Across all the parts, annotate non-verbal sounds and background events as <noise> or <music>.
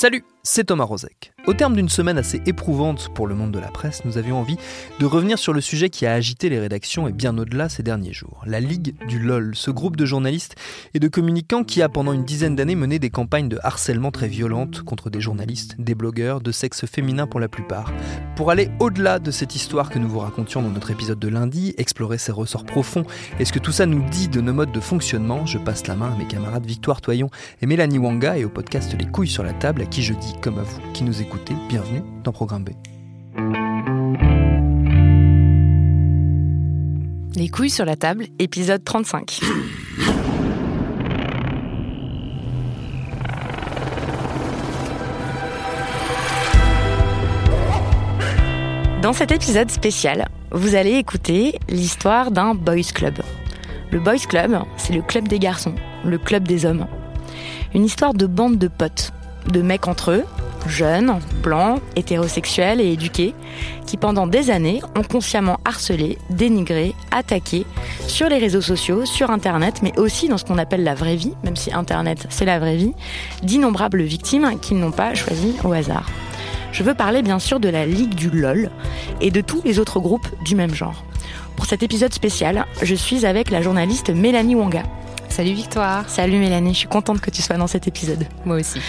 Salut, c'est Thomas Rozek. Au terme d'une semaine assez éprouvante pour le monde de la presse, nous avions envie de revenir sur le sujet qui a agité les rédactions et bien au-delà ces derniers jours. La Ligue du LOL, ce groupe de journalistes et de communicants qui a pendant une dizaine d'années mené des campagnes de harcèlement très violentes contre des journalistes, des blogueurs, de sexe féminin pour la plupart. Pour aller au-delà de cette histoire que nous vous racontions dans notre épisode de lundi, explorer ses ressorts profonds et ce que tout ça nous dit de nos modes de fonctionnement, je passe la main à mes camarades Victoire Toyon et Mélanie Wanga et au podcast Les couilles sur la table à qui je dis, comme à vous qui nous écoutez, bienvenue dans Programme B. Les couilles sur la table, épisode 35. Dans cet épisode spécial, vous allez écouter l'histoire d'un boys club. Le boys club, c'est le club des garçons, le club des hommes. Une histoire de bande de potes, de mecs entre eux, jeunes, blancs, hétérosexuels et éduqués, qui pendant des années ont consciemment harcelé, dénigré, attaqué sur les réseaux sociaux, sur Internet, mais aussi dans ce qu'on appelle la vraie vie, même si Internet c'est la vraie vie, d'innombrables victimes qu'ils n'ont pas choisies au hasard. Je veux parler bien sûr de la Ligue du LOL et de tous les autres groupes du même genre. Pour cet épisode spécial, je suis avec la journaliste Mélanie Wanga. Salut Victoire. Salut Mélanie, je suis contente que tu sois dans cet épisode. Moi aussi.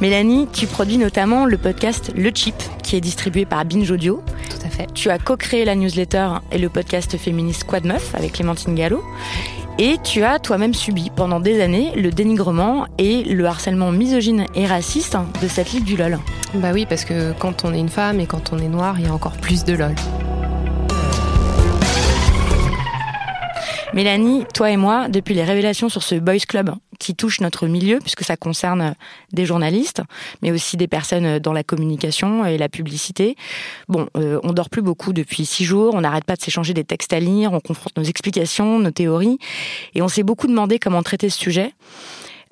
Mélanie, tu produis notamment le podcast Le Chip, qui est distribué par Binge Audio. Tout à fait. Tu as co-créé la newsletter et le podcast féministe Quad Meuf avec Clémentine Gallo. Et tu as toi-même subi pendant des années le dénigrement et le harcèlement misogyne et raciste de cette ligue du LOL. Bah oui, parce que quand on est une femme et quand on est noire, il y a encore plus de LOL. Mélanie, toi et moi, depuis les révélations sur ce Boys Club qui touche notre milieu, puisque ça concerne des journalistes, mais aussi des personnes dans la communication et la publicité. Bon, euh, on dort plus beaucoup depuis six jours, on n'arrête pas de s'échanger des textes à lire, on confronte nos explications, nos théories, et on s'est beaucoup demandé comment traiter ce sujet.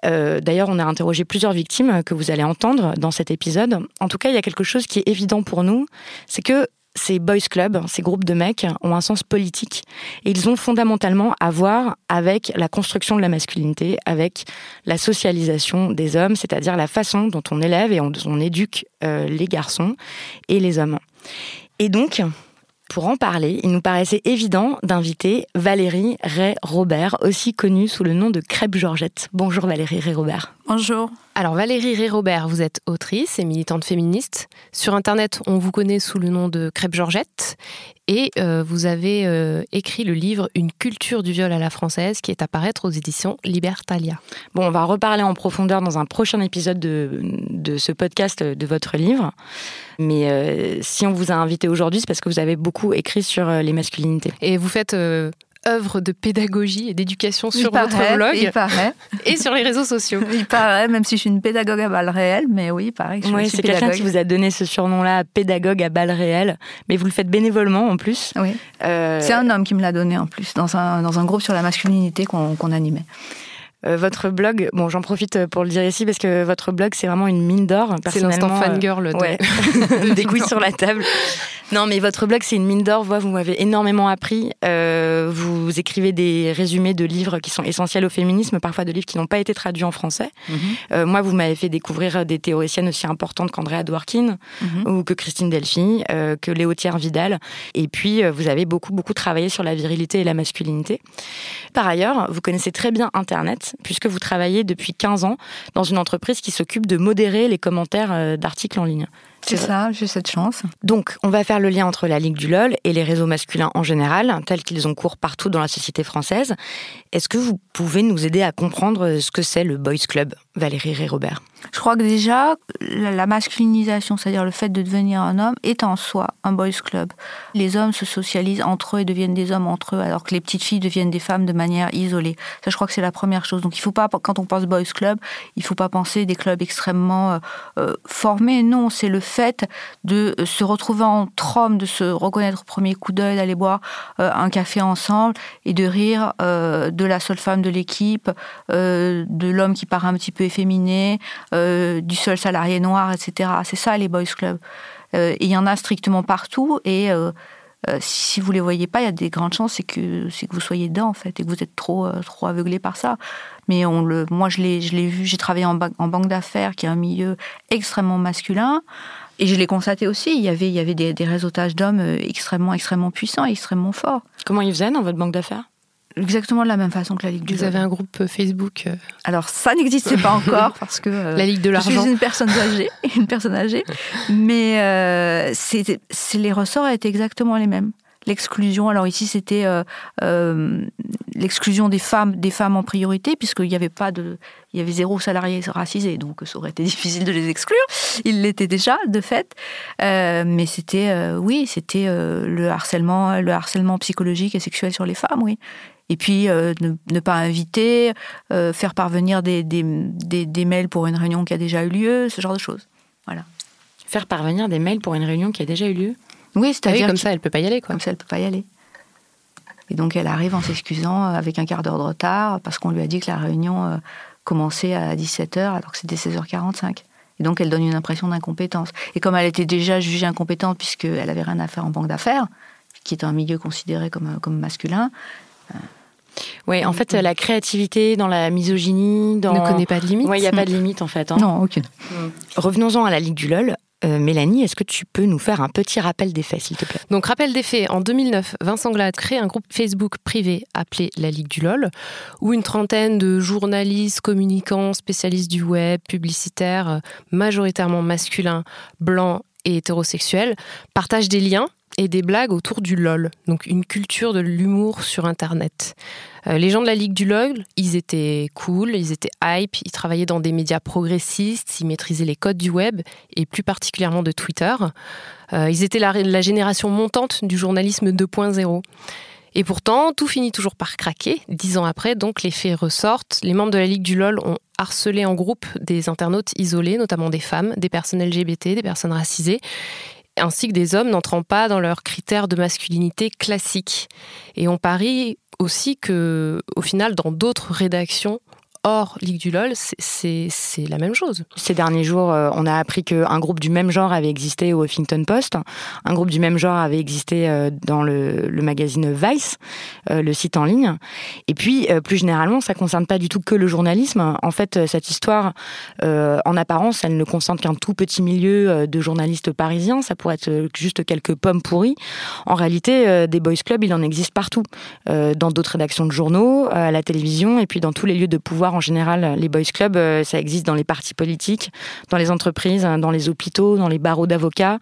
Euh, D'ailleurs, on a interrogé plusieurs victimes que vous allez entendre dans cet épisode. En tout cas, il y a quelque chose qui est évident pour nous, c'est que ces boys clubs, ces groupes de mecs, ont un sens politique et ils ont fondamentalement à voir avec la construction de la masculinité, avec la socialisation des hommes, c'est-à-dire la façon dont on élève et on, éduque euh, les garçons et les hommes. Et donc, pour en parler, il nous paraissait évident d'inviter Valérie Ray-Robert, aussi connue sous le nom de Crêpe Georgette. Bonjour Valérie Ray-Robert. Bonjour. Alors Valérie Ray-Robert, vous êtes autrice et militante féministe. Sur Internet, on vous connaît sous le nom de Crêpe Georgette. Et euh, vous avez euh, écrit le livre Une culture du viol à la française qui est à paraître aux éditions Libertalia. Bon, on va reparler en profondeur dans un prochain épisode de, de ce podcast de votre livre. Mais euh, si on vous a invité aujourd'hui, c'est parce que vous avez beaucoup écrit sur les masculinités. Et vous faites œuvre de pédagogie et d'éducation sur il votre paraît, blog Il paraît. <laughs> et sur les réseaux sociaux. Il paraît, même si je suis une pédagogue à balles réelles, mais oui, pareil. Je Oui, c'est quelqu'un qui vous a donné ce surnom-là, pédagogue à balles réelles. Mais vous le faites bénévolement en plus. Oui. Euh, C'est un homme qui me l'a donné en plus, dans un, dans un groupe sur la masculinité qu'on qu'on animait. euh, votre blog, bon, j'en profite pour le dire ici parce que votre blog, c'est vraiment une mine d'or. C'est l'instant euh, fangirl de... Ouais. <laughs> des couilles <laughs> sur la table. Non, mais votre blog, c'est une mine d'or. Vous, vous m'avez énormément appris. Euh, vous écrivez des résumés de livres qui sont essentiels au féminisme, parfois de livres qui n'ont pas été traduits en français. Euh, moi, vous m'avez fait découvrir des théoriciennes aussi importantes qu'Andrea Dworkin Mhm. ou que Christine Delphi, euh, que Léotière Vidal. Et puis, euh, vous avez beaucoup, beaucoup travaillé sur la virilité et la masculinité. Par ailleurs, vous connaissez très bien Internet, puisque vous travaillez depuis 15 ans dans une entreprise qui s'occupe de modérer les commentaires euh, d'articles en ligne. C'est ça, j'ai cette chance. Donc, on va faire le lien entre la Ligue du LOL et les réseaux masculins en général, tels qu'ils ont cours partout dans la société française. Est-ce que vous pouvez nous aider à comprendre ce que c'est le Boys Club, Valérie Ray-Robert Je crois que déjà, la masculinisation, c'est-à-dire le fait de devenir un homme, est en soi un boys club. Les hommes se socialisent entre eux et deviennent des hommes entre eux, alors que les petites filles deviennent des femmes de manière isolée. Ça, je crois que c'est la première chose. Donc, il faut pas, quand on pense boys club, il faut pas penser des clubs extrêmement euh, euh, formés. Non, c'est le fait de se retrouver entre hommes, de se reconnaître au premier coup d'œil, d'aller boire euh, un café ensemble et de rire de la seule femme de l'équipe, de l'homme qui paraît un petit peu efféminé. Euh, du seul salarié noir, etc. C'est ça les boys clubs. Euh, il y en a strictement partout et euh, si vous les voyez pas, il y a des grandes chances c'est que c'est que vous soyez dedans en fait et que vous êtes trop trop aveuglé par ça. Mais moi je l'ai je l'ai vu, j'ai travaillé en, banque d'affaires qui est un milieu extrêmement masculin. Et je l'ai constaté aussi, il y avait, il y avait des, des réseautages d'hommes extrêmement, extrêmement puissants, extrêmement forts. Comment ils faisaient dans votre banque d'affaires? Exactement de la même façon que la Ligue du Vous avez un groupe euh, Facebook euh, Alors ça n'existait pas <laughs> encore parce que euh, la Ligue de l'argent. Je suis une personne âgée, <laughs> une personne âgée, mais c'est les ressorts étaient exactement les mêmes. L'exclusion, alors ici c'était l'exclusion des femmes, des femmes en priorité, puisqu'il n'y avait pas de, il y avait zéro salarié racisé, donc ça aurait été <laughs> difficile de les exclure. Ils l'étaient déjà de fait, mais c'était, oui, c'était le harcèlement, le harcèlement psychologique et sexuel sur les femmes, oui. Et puis, euh, ne, pas inviter, euh, faire parvenir des, des, des, mails pour une réunion qui a déjà eu lieu, ce genre de choses. Voilà. Faire parvenir des mails pour une réunion qui a déjà eu lieu Oui, c'est-à-dire. Ah comme ça, elle peut pas y aller, quoi. Comme ça, elle peut pas y aller. Et donc, elle arrive en s'excusant euh, avec un quart d'heure de retard parce qu'on lui a dit que la réunion commençait à 17h alors que c'était 16h45. Et donc, elle donne une impression d'incompétence. Et comme elle était déjà jugée incompétente puisqu'elle avait rien à faire en banque d'affaires, qui est un milieu considéré comme, comme masculin, oui, en fait, la créativité dans la misogynie, dans... ne connaît pas de limite. Oui, il n'y a pas de limite en fait. Hein. Non, aucune. Mm. Revenons-en à la Ligue du LOL. Euh, Mélanie, est-ce que tu peux nous faire un petit rappel des faits, s'il te plaît? Donc, rappel des faits. En 2009, Vincent Glade crée un groupe Facebook privé appelé la Ligue du LOL, où une trentaine de journalistes, communicants, spécialistes du web, publicitaires, euh, majoritairement masculins, blancs et hétérosexuels, partagent des liens et des blagues autour du LOL, donc une culture de l'humour sur Internet. Euh, les gens de la Ligue du LOL, ils étaient cool, ils étaient hype, ils travaillaient dans des médias progressistes, ils maîtrisaient les codes du web et plus particulièrement de Twitter. Euh, ils étaient la, la génération montante du journalisme 2.0. Et pourtant, tout finit toujours par craquer. Dix ans après, donc, les faits ressortent. Les membres de la Ligue du LOL ont harcelé en groupe des internautes isolés, notamment des femmes, des personnes LGBT, des personnes racisées ainsi que des hommes n'entrant pas dans leurs critères de masculinité classiques. Et on parie aussi que, au final, dans d'autres rédactions, Or, Ligue du LOL, c'est la même chose. Ces derniers jours, euh, on a appris qu'un groupe du même genre avait existé au Huffington Post. Un groupe du même genre avait existé euh, dans le, magazine Vice, euh, le site en ligne. Et puis, plus généralement, ça ne concerne pas du tout que le journalisme. En fait, cette histoire, en apparence, elle ne concerne qu'un tout petit milieu de journalistes parisiens. Ça pourrait être juste quelques pommes pourries. En réalité, des boys clubs, il en existe partout. Dans d'autres rédactions de journaux, à la télévision, et puis dans tous les lieux de pouvoir en général, les boys clubs, euh, ça existe dans les partis politiques, dans les entreprises, dans les hôpitaux, dans les barreaux d'avocats.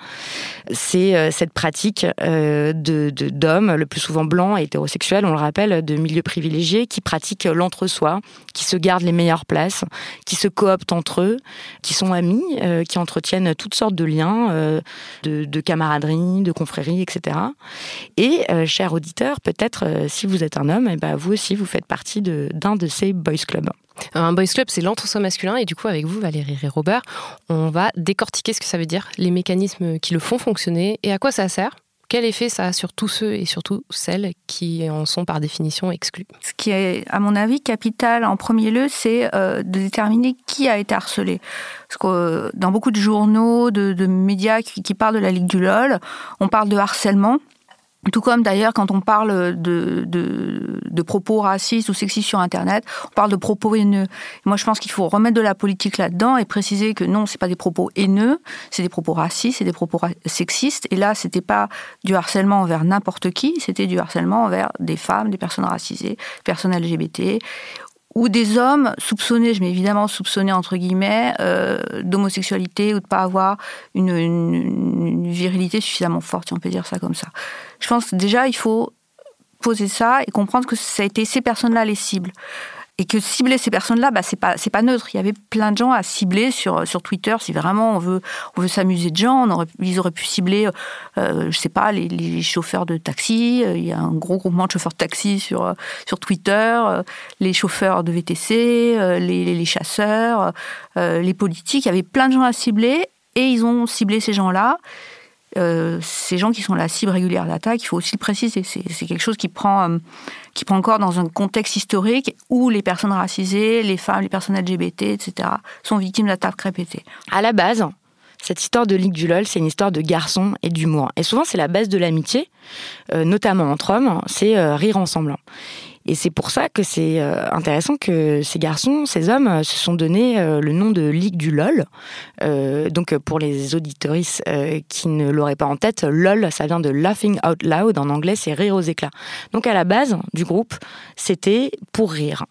C'est euh, cette pratique euh, de d'hommes, le plus souvent blancs et hétérosexuels, on le rappelle, de milieux privilégiés, qui pratiquent l'entre-soi, qui se gardent les meilleures places, qui se cooptent entre eux, qui sont amis, qui entretiennent toutes sortes de liens, de, camaraderie, de confrérie, etc. Et, chers auditeurs, peut-être si vous êtes un homme, et eh ben, vous aussi, vous faites partie d'un de ces boys clubs. Un boys club, c'est l'entre-soi masculin. Et du coup, avec vous, Valérie et Robert, on va décortiquer ce que ça veut dire, les mécanismes qui le font fonctionner et à quoi ça sert. Quel effet ça a sur tous ceux et surtout celles qui en sont par définition exclus Ce qui est, à mon avis, capital en premier lieu, c'est euh, de déterminer qui a été harcelé. Parce que euh, dans beaucoup de journaux, de, médias qui, qui, parlent de la Ligue du LOL, on parle de harcèlement. Tout comme d'ailleurs quand on parle de, de, propos racistes ou sexistes sur Internet, on parle de propos haineux. Moi, je pense qu'il faut remettre de la politique là-dedans et préciser que non, c'est pas des propos haineux, c'est des propos racistes, c'est des propos sexistes. Et là, c'était pas du harcèlement envers n'importe qui, c'était du harcèlement envers des femmes, des personnes racisées, personnes LGBT ou des hommes soupçonnés, je mets évidemment soupçonnés entre guillemets, euh, d'homosexualité ou de pas avoir une, virilité suffisamment forte, si on peut dire ça comme ça. Je pense déjà il faut poser ça et comprendre que ça a été ces personnes-là les cibles. Et que cibler ces personnes-là, bah, c'est pas c'est pas neutre. Il y avait plein de gens à cibler sur sur Twitter. Si vraiment on veut on veut s'amuser de gens, ils auraient pu cibler, euh, je sais pas, les, chauffeurs de taxi. Il y a un gros groupement de chauffeurs de taxi sur sur Twitter, les chauffeurs de VTC, les, les chasseurs, les politiques. Il y avait plein de gens à cibler et ils ont ciblé ces gens-là. Euh, ces gens qui sont la cible régulière d'attaque, il faut aussi le préciser. C'est quelque chose qui prend, euh, qui prend encore dans un contexte historique où les personnes racisées, les femmes, les personnes LGBT, etc., sont victimes d'attaques répétées. À la base, cette histoire de Ligue du LOL, c'est une histoire de garçons et d'humour. Et souvent, c'est la base de l'amitié, euh, notamment entre hommes, c'est rire ensemble. Et c'est pour ça que c'est euh, intéressant que ces garçons, ces hommes, euh, se sont donné euh, le nom de Ligue du LOL. donc pour les auditoristes qui ne l'auraient pas en tête, LOL, ça vient de Laughing Out Loud. En anglais, c'est rire aux éclats. Donc à la base du groupe, c'était pour rire.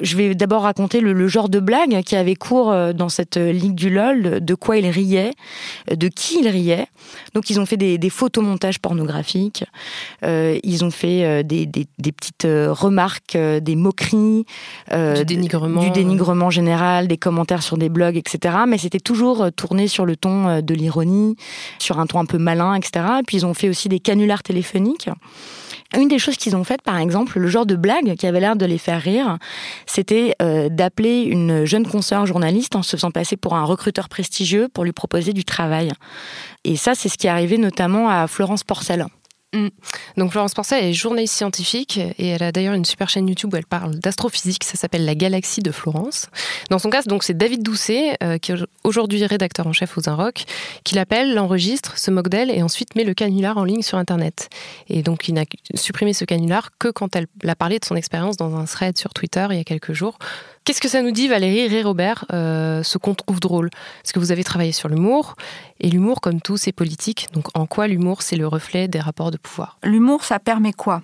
Je vais d'abord raconter le, genre de blague qui avait cours euh, dans cette euh, ligue du LOL, de quoi ils riaient, euh, de qui ils riaient. Donc ils ont fait des, photomontages pornographiques, ils ont fait des, petites remarques, des moqueries, du dénigrement, du dénigrement général, des commentaires sur des blogs, etc. Mais c'était toujours tourné sur le ton de l'ironie, sur un ton un peu malin, etc. Et puis ils ont fait aussi des canulars téléphoniques. Une des choses qu'ils ont faites, par exemple, le genre de blague qui avait l'air de les faire rire, c'était euh, d'appeler une jeune consoeur journaliste en se faisant passer pour un recruteur prestigieux pour lui proposer du travail. Et ça, c'est ce qui est arrivé notamment à Florence Porcel. Mm. Donc Florence Porcel est journaliste scientifique et elle a d'ailleurs une super chaîne YouTube où elle parle d'astrophysique, ça s'appelle La Galaxie de Florence. Dans son cas, donc c'est David Doucet, euh, qui est aujourd'hui rédacteur en chef aux Rock, qui l'appelle, l'enregistre, se moque d'elle et ensuite met le canular en ligne sur Internet. Et donc il n'a supprimé ce canular que quand elle a parlé de son expérience dans un thread sur Twitter il y a quelques jours Qu'est-ce que ça nous dit, Valérie et Robert, euh, ce qu'on trouve drôle? Parce que vous avez travaillé sur l'humour, et l'humour, comme tout, c'est politique. Donc en quoi l'humour, c'est le reflet des rapports de pouvoir? L'humour, ça permet quoi?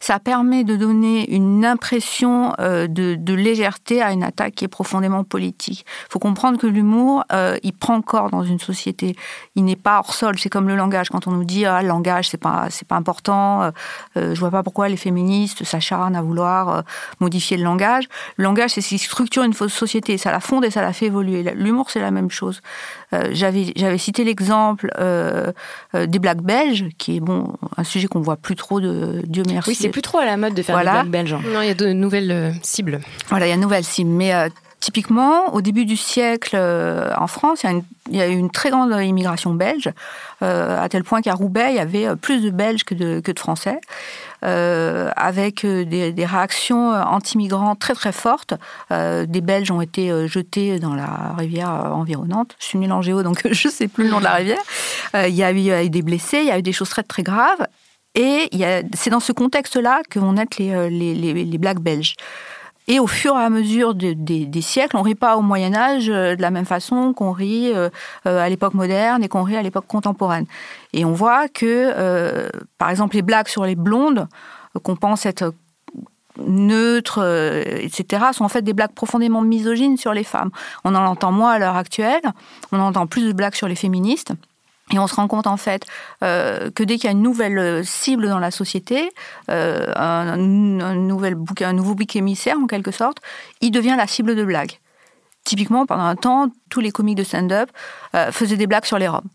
Ça permet de donner une impression euh, de, légèreté à une attaque qui est profondément politique. Il faut comprendre que l'humour, euh, il prend corps dans une société. Il n'est pas hors sol. C'est comme le langage. Quand on nous dit ah, le langage, c'est pas c'est pas important. Euh, je vois pas pourquoi les féministes s'acharnent à vouloir modifier le langage. Le langage, c'est ce qui structure une fausse société. Ça la fonde et ça la fait évoluer. L'humour, c'est la même chose. J'avais j'avais cité l'exemple des blagues belges, qui est bon un sujet qu'on voit plus trop de Dieu merci oui, c'est plus trop à la mode de faire voilà. des blagues belges. Non, il y a de nouvelles euh, cibles. Voilà, il y a de nouvelles cibles. Mais euh, typiquement, au début du siècle, euh, en France, il y, a eu une très grande immigration belge, à tel point qu'à Roubaix, il y avait plus de Belges que de, que de Français. avec des, réactions anti-migrants très très fortes. des Belges ont été jetés dans la rivière environnante. Je suis nulle en géo, donc <laughs> je ne sais plus le nom de la rivière. il y a eu des blessés, il y a eu des choses très très graves. Et c'est dans ce contexte-là que vont naître les, euh, les, les, blagues belges. Et au fur et à mesure des siècles, on rit pas au Moyen Âge euh, de la même façon qu'on rit euh, à l'époque moderne et qu'on rit à l'époque contemporaine. Et on voit que, par exemple, les blagues sur les blondes, qu'on pense être neutres, etc., sont en fait des blagues profondément misogynes sur les femmes. On en entend moins à l'heure actuelle, on entend plus de blagues sur les féministes. Et on se rend compte en fait euh, que dès qu'il y a une nouvelle euh, cible dans la société, euh, un, nouvel bouc, un nouveau bouc émissaire en quelque sorte, il devient la cible de blagues. Typiquement, pendant un temps, tous les comiques de stand-up faisaient des blagues sur les Roms.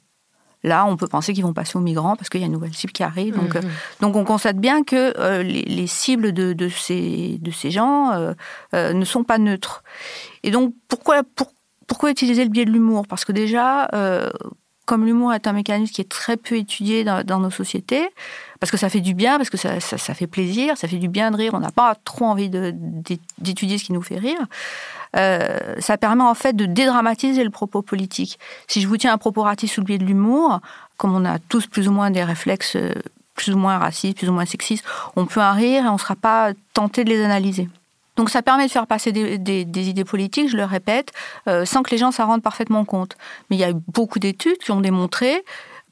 Là, on peut penser qu'ils vont passer aux migrants parce qu'il y a une nouvelle cible qui arrive. Donc, mhm. donc on constate bien que les, cibles de, de, ces, de ces gens ne sont pas neutres. Et donc, pourquoi, pourquoi utiliser le biais de l'humour? Parce que déjà, comme l'humour est un mécanisme qui est très peu étudié dans, nos sociétés, parce que ça fait du bien, parce que ça, fait plaisir, ça fait du bien de rire, on n'a pas trop envie d'étudier ce qui nous fait rire, euh, ça permet en fait de dédramatiser le propos politique. Si je vous tiens un propos raciste sous le biais de l'humour, comme on a tous plus ou moins des réflexes euh, plus ou moins racistes, plus ou moins sexistes, on peut en rire et on ne sera pas tenté de les analyser. Donc ça permet de faire passer des, idées politiques, je le répète, euh, sans que les gens s'en rendent parfaitement compte. Mais il y a eu beaucoup d'études qui ont démontré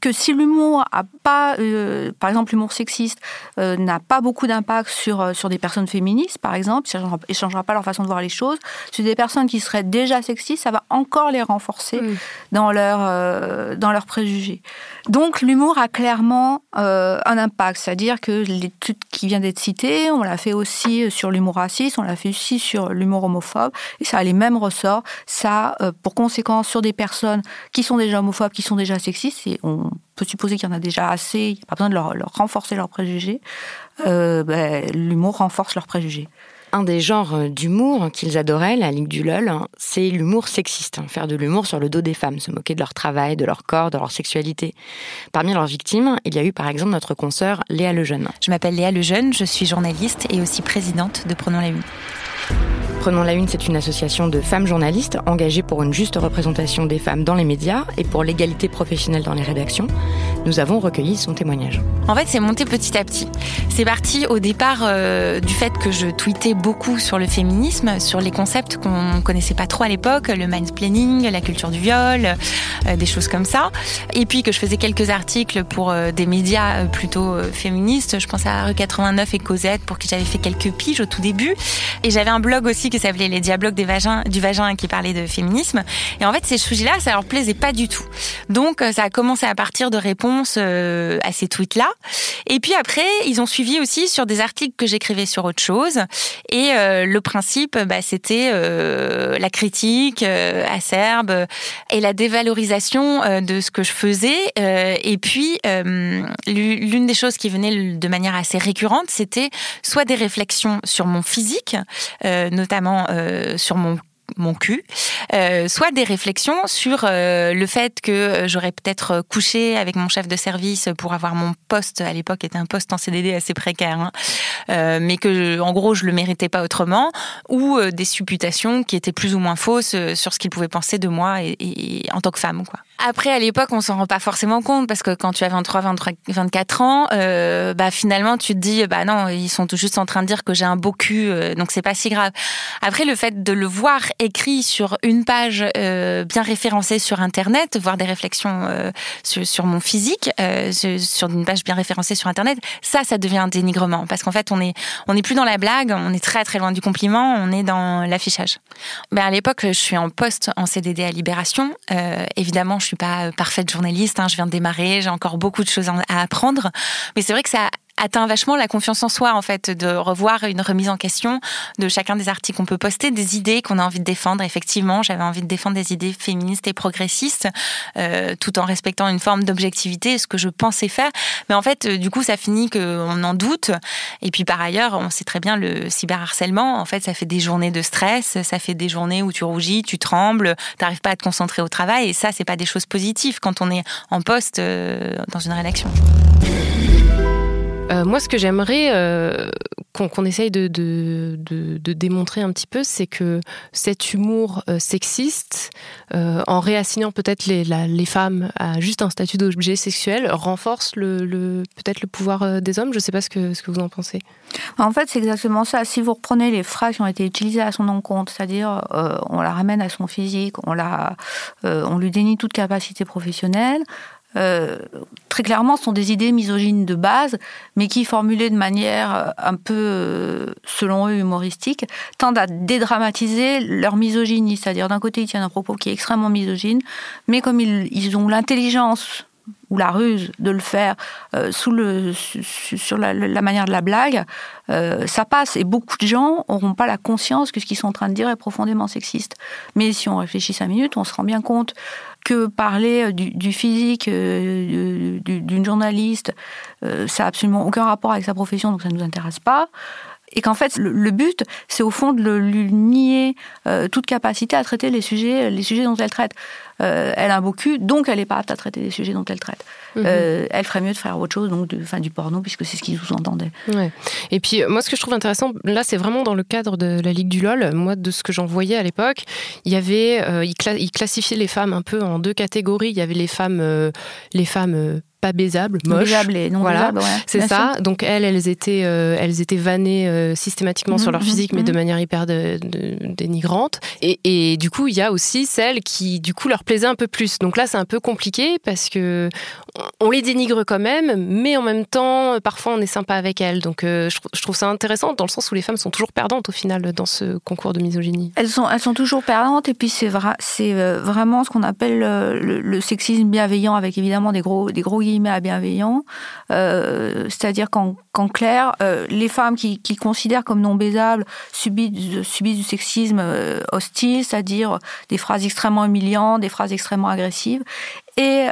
que si l'humour a pas, euh, par exemple, l'humour sexiste euh, n'a pas beaucoup d'impact sur, euh, sur des personnes féministes, par exemple, ça ne changera pas leur façon de voir les choses, sur des personnes qui seraient déjà sexistes, ça va encore les renforcer dans, leur, dans leurs préjugés. Donc l'humour a clairement un impact, c'est-à-dire que l'étude qui vient d'être citée, on l'a fait aussi sur l'humour raciste, on l'a fait aussi sur l'humour homophobe, et ça a les mêmes ressorts. Ça pour conséquence sur des personnes qui sont déjà homophobes, qui sont déjà sexistes, et on peut supposer qu'il y en a déjà assez, il n'y a pas besoin de leur, renforcer leurs préjugés. Euh, ben, l'humour renforce leurs préjugés. Un des genres d'humour qu'ils adoraient, la Ligue du LOL, hein, c'est l'humour sexiste. Hein, faire de l'humour sur le dos des femmes, se moquer de leur travail, de leur corps, de leur sexualité. Parmi leurs victimes, il y a eu par exemple notre consoeur Léa Lejeune. Je m'appelle Léa Lejeune, je suis journaliste et aussi présidente de Prenons la Une. Prenons la Une, c'est une association de femmes journalistes engagées pour une juste représentation des femmes dans les médias et pour l'égalité professionnelle dans les rédactions. Nous avons recueilli son témoignage. En fait, c'est monté petit à petit. C'est parti au départ euh, du fait que je tweetais beaucoup sur le féminisme, sur les concepts qu'on connaissait pas trop à l'époque, le mansplaining, la culture du viol, euh, des choses comme ça. Et puis que je faisais quelques articles pour euh, des médias plutôt féministes. Je pense à Rue 89 et Cosette pour qui j'avais fait quelques piges au tout début. Et j'avais un blog aussi qui s'appelait Les Diablogues du vagin qui parlait de féminisme. Et en fait, ces sujets-là, ça leur plaisait pas du tout. Donc, euh, ça a commencé à partir de réponses euh, à ces tweets-là. Et puis après, ils ont suivi aussi sur des articles que j'écrivais sur autre chose. Et euh, le principe, bah, c'était la critique acerbe et la dévalorisation de ce que je faisais. et puis, l'une des choses qui venait de manière assez récurrente, c'était soit des réflexions sur mon physique, notamment euh, sur mon cul, euh, soit des réflexions sur euh, le fait que j'aurais peut-être couché avec mon chef de service pour avoir mon poste. À l'époque était un poste en CDD assez précaire, hein, mais que en gros je le méritais pas autrement, ou des supputations qui étaient plus ou moins fausses sur ce qu'il pouvait penser de moi et, et en tant que femme, quoi. Après, à l'époque, on s'en rend pas forcément compte parce que quand tu as 23, 23 24 ans, euh, bah finalement, tu te dis, bah non, ils sont tout juste en train de dire que j'ai un beau cul, euh, donc c'est pas si grave. Après, le fait de le voir écrit sur une page euh, bien référencée sur Internet, voir des réflexions euh, sur, mon physique, sur une page bien référencée sur Internet, ça, ça devient un dénigrement parce qu'en fait, on est, on est plus dans la blague, on est très très loin du compliment, on est dans l'affichage. Ben à l'époque, je suis en poste en CDD à Libération. évidemment, je suis pas euh, parfaite journaliste, hein, je viens de démarrer, j'ai encore beaucoup de choses à apprendre. Mais c'est vrai que ça atteint vachement la confiance en soi, en fait, de revoir une remise en question de chacun des articles qu'on peut poster, des idées qu'on a envie de défendre. Effectivement, j'avais envie de défendre des idées féministes et progressistes, euh, tout en respectant une forme d'objectivité, ce que je pensais faire. Mais en fait, euh, du coup, ça finit qu'on en doute. Et puis, par ailleurs, on sait très bien le cyberharcèlement. En fait, ça fait des journées de stress, ça fait des journées où tu rougis, tu trembles, t'arrives pas à te concentrer au travail. Et ça, c'est pas des choses positives quand on est en poste euh, dans une rédaction. Euh, moi, ce que j'aimerais euh, qu'on essaye de, démontrer un petit peu, c'est que cet humour euh, sexiste, en réassignant peut-être les, femmes à juste un statut d'objet sexuel, renforce peut-être le pouvoir des hommes. Je ne sais pas ce que, vous en pensez. En fait, c'est exactement ça. Si vous reprenez les phrases qui ont été utilisées à son encontre, c'est-à-dire on la ramène à son physique, on lui dénie toute capacité professionnelle, euh, très clairement, sont des idées misogynes de base, mais qui, formulées de manière euh, un peu, euh, selon eux, humoristique, tendent à dédramatiser leur misogynie. C'est-à-dire, d'un côté, ils tiennent un propos qui est extrêmement misogyne, mais comme ils, ont l'intelligence ou la ruse de le faire sur la, manière de la blague, ça passe. Et beaucoup de gens n'auront pas la conscience que ce qu'ils sont en train de dire est profondément sexiste. Mais si on réfléchit cinq minutes, on se rend bien compte que parler euh, du, physique euh, d'une journaliste, euh, ça n'a absolument aucun rapport avec sa profession, donc ça ne nous intéresse pas et qu'en fait le, but c'est au fond de lui nier euh, toute capacité à traiter les sujets les sujets dont elle traite. Euh, elle a un beau cul donc elle n'est pas apte à traiter les sujets dont elle traite. Mhm. euh, elle ferait mieux de faire autre chose donc de, fin, du porno puisque c'est ce qu'ils sous-entendaient. Ouais. et puis moi ce que je trouve intéressant là c'est vraiment dans le cadre de la Ligue du LOL. Moi de ce que j'en voyais à l'époque il y avait il, classifiait les femmes un peu en deux catégories. Il y avait les femmes les femmes pas baisables, moches. Baisables et non voilà, baisables, ouais, c'est ça. sûr. Donc elles, elles étaient, euh, elles étaient vannées euh, systématiquement sur leur Mhm, physique, mais mhm. de manière hyper de- de- dénigrante. Et, et du coup, il y a aussi celles qui, du coup, leur plaisaient un peu plus. Donc là, c'est un peu compliqué parce que on- les dénigre quand même, mais en même temps, parfois, on est sympa avec elles. Donc euh, je, trou- je trouve ça intéressant dans le sens où les femmes sont toujours perdantes au final dans ce concours de misogynie. Elles sont, elles sont toujours perdantes et puis c'est vra- c'est vraiment ce qu'on appelle le, le sexisme bienveillant avec évidemment des gros, des gros guillemets à bienveillant. Euh, C'est-à-dire qu'en clair, euh, les femmes qui, considèrent comme non baisables subissent, subissent du sexisme euh, hostile, c'est-à-dire des phrases extrêmement humiliantes, des phrases extrêmement agressives. Et,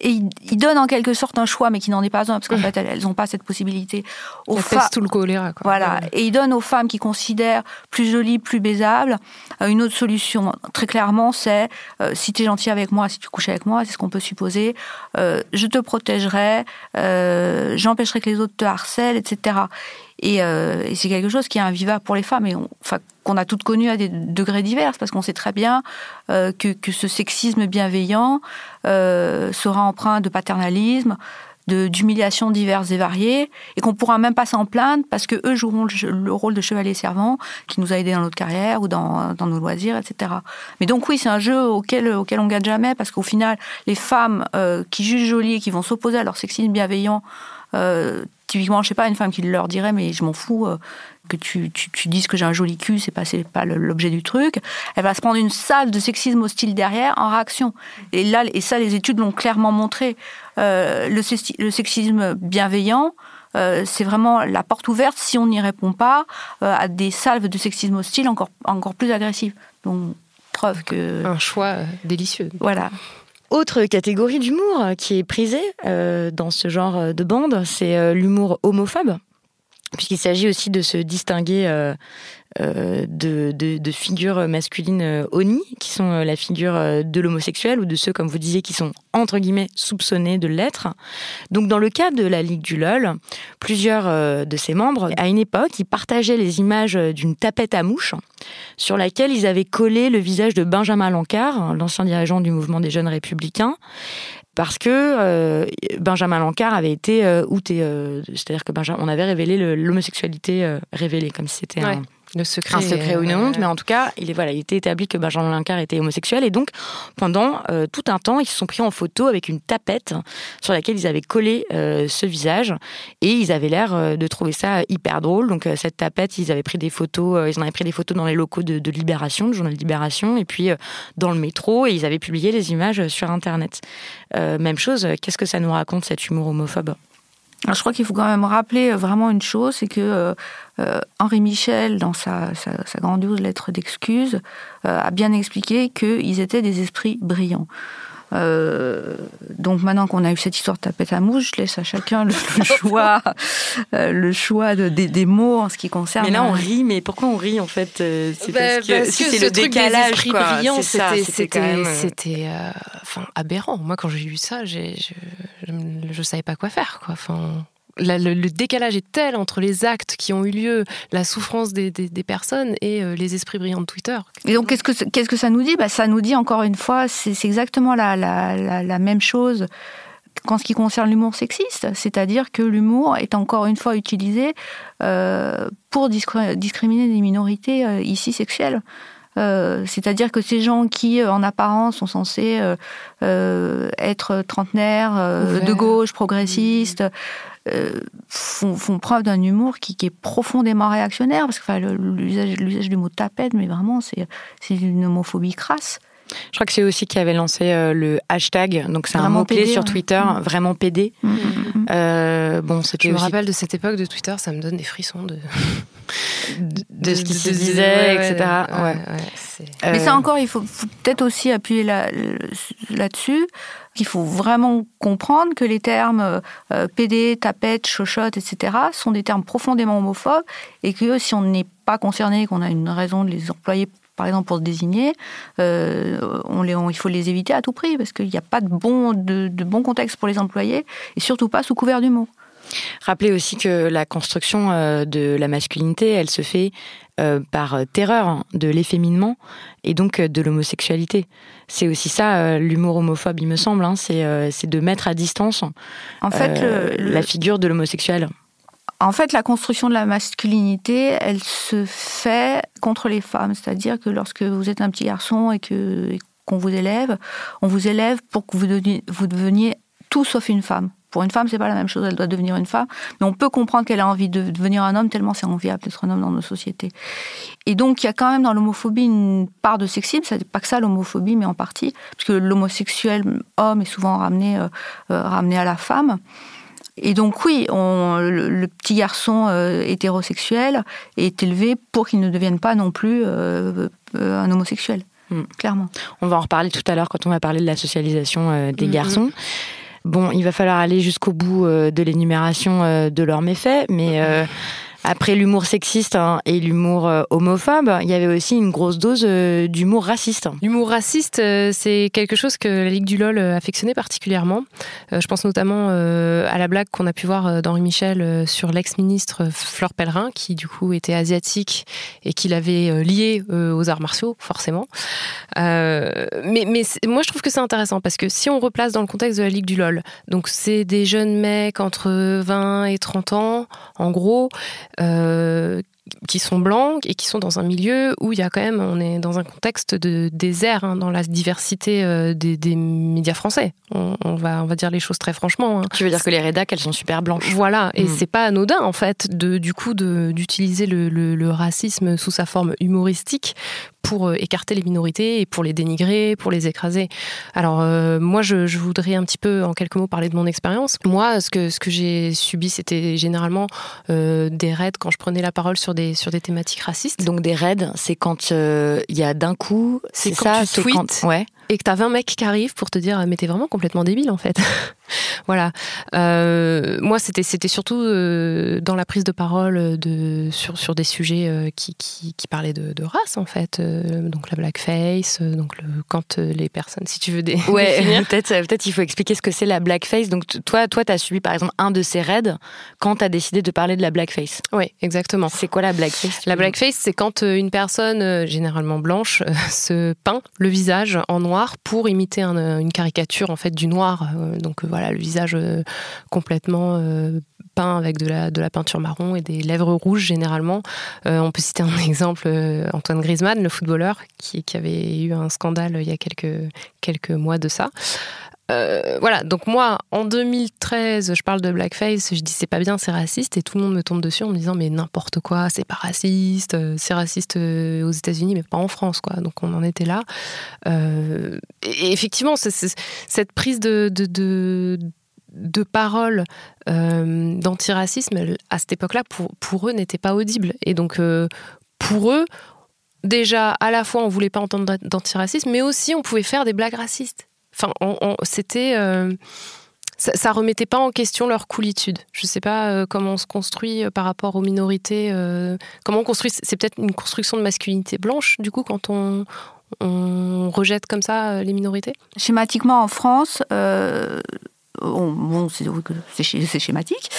et ils, ils donnent en quelque sorte un choix, mais qui n'en est pas un, parce qu'en fait, elles n'ont pas cette possibilité. Aux Ça tout le choléra. Quoi. voilà. Et il donne aux femmes qui considèrent plus jolies, plus baisables, euh, une autre solution. Très clairement, c'est euh, si tu es gentil avec moi, si tu couches avec moi, c'est ce qu'on peut supposer, euh, je te protégerai, euh, j'empêcherai que les autres te harcèlent, etc. Et, euh, et c'est quelque chose qui est invivable pour les femmes et on- enfin, qu'on a toutes connu à des degrés divers parce qu'on sait très bien euh, que, que ce sexisme bienveillant euh, sera empreint de paternalisme, d'humiliations diverses et variées, et qu'on pourra même pas s'en plaindre parce que eux joueront le, rôle de chevalier servant qui nous a aidés dans notre carrière ou dans, dans nos loisirs, etc. Mais donc oui, c'est un jeu auquel, auquel on gagne jamais parce qu'au final, les femmes qui jugent jolies et qui vont s'opposer à leur sexisme bienveillant, typiquement, je sais pas, une femme qui leur dirait mais je m'en fous. euh, que tu, tu, tu dises que j'ai un joli cul, c'est pas, pas l'objet du truc. Elle va se prendre une salve de sexisme hostile derrière en réaction. Et là, et ça, les études l'ont clairement montré. Euh, le, sexi- le sexisme bienveillant, euh, c'est vraiment la porte ouverte si on n'y répond pas à des salves de sexisme hostile encore, encore plus agressives. Donc, preuve que. Un choix délicieux. Voilà. Autre catégorie d'humour qui est prisée euh, dans ce genre euh, de bande, c'est euh, l'humour homophobe, puisqu'il s'agit aussi de se distinguer euh, euh, de, figures masculines euh, honnies, qui sont la figure de l'homosexuel ou de ceux, comme vous disiez, qui sont entre guillemets soupçonnés de l'être. Donc, dans le cas de la Ligue du LOL, plusieurs de ses membres, à une époque, ils partageaient les images d'une tapette à mouches sur laquelle ils avaient collé le visage de Benjamin Lancard, l'ancien dirigeant du mouvement des jeunes républicains, parce que euh, Benjamin Lancard avait été euh, outé, euh, c'est-à-dire que on avait révélé l'homosexualité révélée, comme si c'était un, Le secret. un secret ou une euh, honte, mais en tout cas, il est voilà, il était établi que Benjamin Lancard était homosexuel et donc pendant euh, tout un temps, ils se sont pris en photo avec une tapette sur laquelle ils avaient collé euh, ce visage et ils avaient l'air euh, de trouver ça hyper drôle. Donc euh, cette tapette, ils avaient pris des photos, euh, ils en avaient pris des photos dans les locaux de, de Libération, du journal Libération, et puis euh, dans le métro et ils avaient publié les images sur Internet. Euh, même chose, qu'est-ce que ça nous raconte cet humour homophobe? Alors, je crois qu'il faut quand même rappeler euh, vraiment une chose, c'est que euh, euh, Henri Michel, dans sa, grandiose lettre d'excuse, a bien expliqué qu'ils étaient des esprits brillants. Euh, donc maintenant qu'on a eu cette histoire de tapette à mouche, je laisse à chacun le, le <laughs> choix, euh, le choix de- des, des mots en ce qui concerne. Mais là, on rit, mais pourquoi on rit en fait euh, C'est Bah, parce que, c'est ce le truc des décalage, esprits quoi. brillants, C'est ça, c'était euh, euh, enfin, aberrant. Moi, quand j'ai lu ça, j'ai- je, je, je savais pas quoi faire. Quoi. Enfin, la- le, le décalage est tel entre les actes qui ont eu lieu, la souffrance des, des- des personnes et euh, les esprits brillants de Twitter. Et donc, qu'est-ce que, qu'est-ce que ça nous dit? Bah, Ça nous dit encore une fois, c'est, c'est exactement la, la, la, la même chose qu'en ce qui concerne l'humour sexiste. C'est-à-dire que l'humour est encore une fois utilisé euh, pour discri- discriminer des minorités euh, ici sexuelles. Euh, c'est-à-dire que ces gens qui, en apparence, sont censés euh, euh, être trentenaires, de gauche, progressistes, euh, font, font preuve d'un humour qui, qui est profondément réactionnaire, parce que enfin, l'usage, du mot tapette, mais vraiment, c'est, une homophobie crasse. Je crois que c'est aussi qui avait lancé euh, le hashtag, donc c'est un mot-clé sur. Twitter, Mm. vraiment PD. Euh, bon, Je me aussi rappelle de cette époque de Twitter, ça me donne des frissons de, <laughs> de ce qui se disait, ouais, etc. ouais, Ouais. ouais, c'est- Mais Euh, ça encore, il faut, faut peut-être aussi appuyer là- là-dessus, qu'il faut vraiment comprendre que les termes euh, PD, tapette, chochotte, etc., sont des termes profondément homophobes et que si on n'est pas concerné, qu'on a une raison de les employer par exemple pour se désigner, euh, il faut les éviter à tout prix parce qu'il n'y a pas de bon, contexte pour les employer et surtout pas sous couvert d'humour. Rappelez aussi que la construction de la masculinité, elle se fait par terreur de l'efféminement et donc de l'homosexualité. C'est aussi ça l'humour homophobe, il me semble. Hein. c'est de mettre à distance en fait, la figure de l'homosexuel. En fait, la construction de la masculinité, elle se fait contre les femmes. C'est-à-dire que lorsque vous êtes un petit garçon et que qu'on vous élève, on vous élève pour que vous deveniez, vous deveniez tout sauf une femme. Pour une femme, c'est pas la même chose. Elle doit devenir une femme, mais on peut comprendre qu'elle a envie de devenir un homme tellement c'est enviable d'être un homme dans nos sociétés. Et donc, il y a quand même dans l'homophobie une part de sexisme. C'est pas que ça l'homophobie, mais en partie, parce que l'homosexuel homme est souvent ramené, euh, euh, ramené à la femme. Et donc oui, le, petit garçon euh, hétérosexuel est élevé pour qu'il ne devienne pas non plus euh, un homosexuel, hmm. clairement. On va en reparler tout à l'heure quand on va parler de la socialisation des hmm. garçons. Bon, il va falloir aller jusqu'au bout de l'énumération de leurs méfaits, mais après l'humour sexiste hein, et l'humour euh, homophobe, il y avait aussi une grosse dose euh, d'humour raciste. L'humour raciste, euh, c'est quelque chose que la Ligue du LOL affectionnait particulièrement. Je pense notamment à la blague qu'on a pu voir d'Henri Michel sur l'ex-ministre Fleur Pellerin, qui du coup était asiatique et qui l'avait lié aux arts martiaux, forcément. Mais, mais moi, je trouve que c'est intéressant parce que si on replace dans le contexte de la Ligue du LOL, donc c'est des jeunes mecs entre 20 et 30 ans, en gros, euh, qui sont blancs et qui sont dans un milieu où il y a quand même, on est dans un contexte de désert hein, dans la diversité euh, des, médias français. On, va, on va dire les choses très franchement. Hein. Tu veux dire que les rédacs, elles sont super blanches. Voilà, et hmm. c'est pas anodin en fait de, du coup d'utiliser le, le, racisme sous sa forme humoristique pour euh, écarter les minorités et pour les dénigrer, pour les écraser. Alors euh, moi, je, voudrais un petit peu, en quelques mots, parler de mon expérience. Moi, ce que, ce que j'ai subi, c'était généralement euh, des raids quand je prenais la parole sur des, sur des thématiques racistes. Donc des raids, c'est quand il y a d'un coup, c'est ça, tu tweets, ouais et que t'as 20 mecs qui arrivent pour te dire mais t'es vraiment complètement débile en fait. <laughs> voilà. Euh, moi c'était c'était surtout euh, dans la prise de parole de sur sur des sujets euh, qui, qui, qui parlaient de, de, race en fait. donc la blackface, donc le, quand les personnes si tu veux des ouais <laughs> peut-être peut-être il faut expliquer ce que c'est la blackface. Donc toi toi t'as subi par exemple un de ces raids quand t'as décidé de parler de la blackface. Oui exactement. C'est quoi la blackface La blackface c'est quand une personne généralement blanche <laughs> se peint le visage en noir pour imiter une caricature en fait du noir. Euh, donc euh, voilà, le visage euh, complètement peint avec de la, peinture marron et des lèvres rouges généralement. on peut citer un <laughs> exemple, Antoine Griezmann, le footballeur, qui, avait eu un scandale il y a quelques mois de ça. Euh, voilà, donc moi, en 2013, je parle de blackface, je dis c'est pas bien, c'est raciste, et tout le monde me tombe dessus en me disant mais n'importe quoi, c'est pas raciste, euh, c'est raciste euh, aux États-Unis, mais pas en France, quoi. Donc on en était là. et effectivement, cette prise de, parole d'antiracisme, à cette époque-là, pour, pour eux, n'était pas audible. Et donc, pour eux, déjà, à la fois, on voulait pas entendre d'antiracisme, mais aussi on pouvait faire des blagues racistes. Enfin, c'était. Euh, ça, remettait pas en question leur coolitude. Je sais pas euh, comment on se construit euh, par rapport aux minorités. comment on construit. C'est peut-être une construction de masculinité blanche, du coup, quand on rejette comme ça les minorités? Schématiquement, en France, bon, c'est schématique.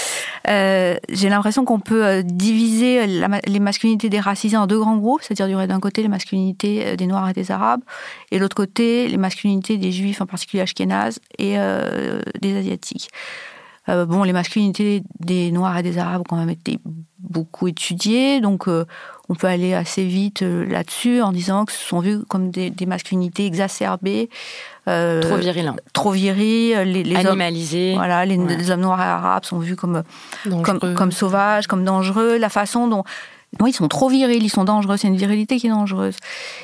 Euh, j'ai l'impression qu'on peut euh, diviser les masculinités des racisés en deux grands groupes, c'est-à-dire d'un côté les masculinités euh, des Noirs et des Arabes, et l'autre côté les masculinités des Juifs, en particulier ashkénazes, et des Asiatiques. bon, les masculinités des Noirs et des Arabes ont quand même été beaucoup étudiées, donc on peut aller assez vite là-dessus en disant que ce sont vus comme des masculinités exacerbées, euh, trop viril. Trop viril. Les, les Animalisés. Hommes, voilà, les, hommes noirs et arabes sont vus comme, comme, comme, sauvages, comme dangereux. La façon dont. ils sont trop virils, ils sont dangereux. C'est une virilité qui est dangereuse.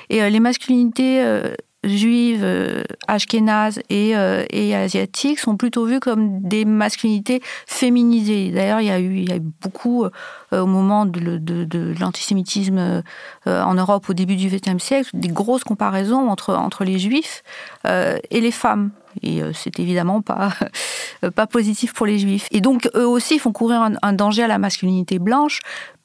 Et euh, les masculinités euh, juives, euh, ashkénazes et, euh, et asiatiques sont plutôt vues comme des masculinités féminisées. D'ailleurs, il y a eu, beaucoup, euh, au moment de l'antisémitisme en Europe au début du XXe siècle, des grosses comparaisons entre, entre les juifs et les femmes. Et c'est évidemment pas, <laughs> pas positif pour les juifs. Et donc, eux aussi font courir un danger à la masculinité blanche,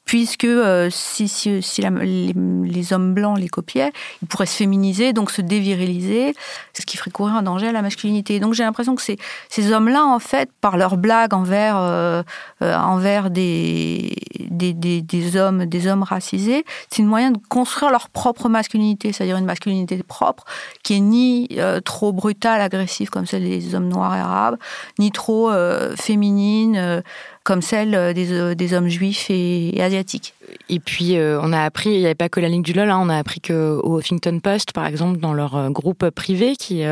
puisque euh, si, si, si les, hommes blancs les copiaient, ils pourraient se féminiser, donc se déviriliser, ce qui ferait courir un danger à la masculinité. Donc j'ai l'impression que ces, ces hommes-là, en fait, par leurs blagues envers, euh, euh, envers des, des, des, hommes, des hommes racisés, c'est une moyen de construire leur propre masculinité, c'est-à-dire une masculinité propre qui est ni trop brutale, agressive comme celle des hommes noirs et arabes, ni trop féminine comme celle euh, euh, des, hommes juifs et, asiatiques. Et puis, euh, on a appris, il n'y avait pas que la ligne du LOL, hein, on a appris qu'au Huffington Post, par exemple, dans leur groupe privé qui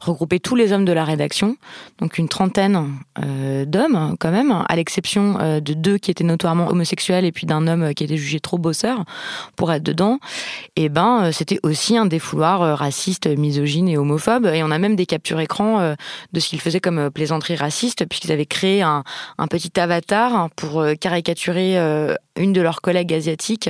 regroupait tous les hommes de la rédaction, donc une trentaine d'hommes quand même, à l'exception de deux qui étaient notoirement homosexuels et puis d'un homme qui était jugé trop bosseur pour être dedans, et eh ben c'était aussi un défouloir raciste, misogyne et homophobe. Et on a même des captures écran de ce qu'ils faisaient comme plaisanterie raciste, puisqu'ils avaient créé un, un petit avatar pour euh, caricaturer euh, une de leurs collègues asiatiques.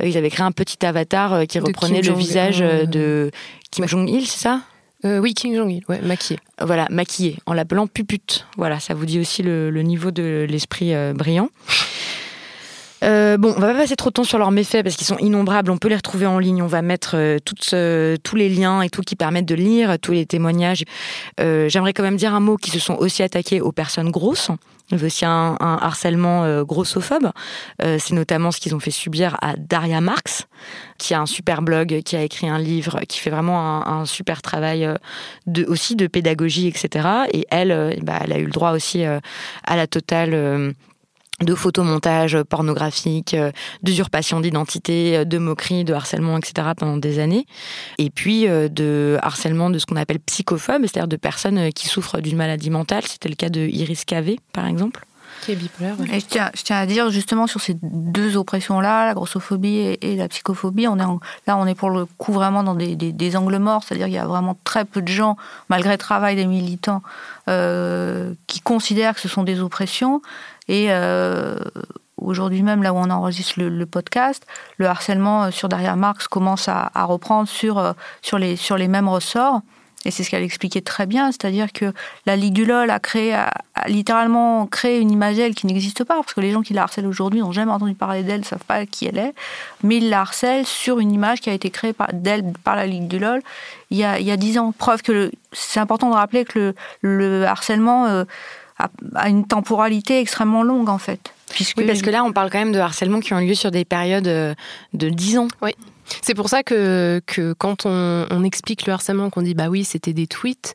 Euh, ils avaient créé un petit avatar qui reprenait le visage de Kim Jong-il, c'est ça? Oui, Kim Jong-il, ouais, maquillé. Voilà, maquillé, en l'appelant pupute. Voilà, ça vous dit aussi le, niveau de l'esprit brillant. Euh, bon, on va pas passer trop de temps sur leurs méfaits parce qu'ils sont innombrables. On peut les retrouver en ligne. On va mettre euh, euh, tous les liens et tout qui permettent de lire tous les témoignages. J'aimerais quand même dire un mot qui se sont aussi attaqués aux personnes grosses. Il y a aussi un, harcèlement grossophobe. C'est notamment ce qu'ils ont fait subir à Daria Marx, qui a un super blog, qui a écrit un livre, qui fait vraiment un, super travail de, aussi de pédagogie, etc. Et elle, bah, elle a eu le droit aussi à la totale de photomontage pornographique, euh, d'usurpation d'identité, euh, de moquerie, de harcèlement, etc. pendant des années. Et puis euh, de harcèlement de ce qu'on appelle psychophobe, c'est-à-dire de personnes qui souffrent d'une maladie mentale. C'était le cas de Iris Cavé, par exemple. Qui est bipolaire. Et je, tiens, je tiens à dire justement sur ces deux oppressions-là, la grossophobie et, la psychophobie, on est là on est pour le coup vraiment dans des, des, angles morts, c'est-à-dire qu'il y a vraiment très peu de gens, malgré le travail des militants, qui considèrent que ce sont des oppressions. Et euh, aujourd'hui même, là où on enregistre le, podcast, le harcèlement euh, sur Daria Marx commence à, reprendre sur, euh, sur, les, mêmes ressorts. Et c'est ce qu'elle expliquait très bien, c'est-à-dire que la Ligue du LOL a créé, a, littéralement créé une image d'elle qui n'existe pas, parce que les gens qui la harcèlent aujourd'hui n'ont jamais entendu parler d'elle, ne savent pas qui elle est, mais ils la harcèlent sur une image qui a été créée d'elle par la Ligue du LOL il y a dix ans. Preuve que c'est important de rappeler que le harcèlement à, une temporalité extrêmement longue en fait. Puisque... Oui, parce que là, on parle quand même de harcèlement qui ont lieu sur des périodes euh, de 10 ans. Oui. C'est pour ça que, que quand on, on explique le harcèlement, qu'on dit bah oui, c'était des tweets,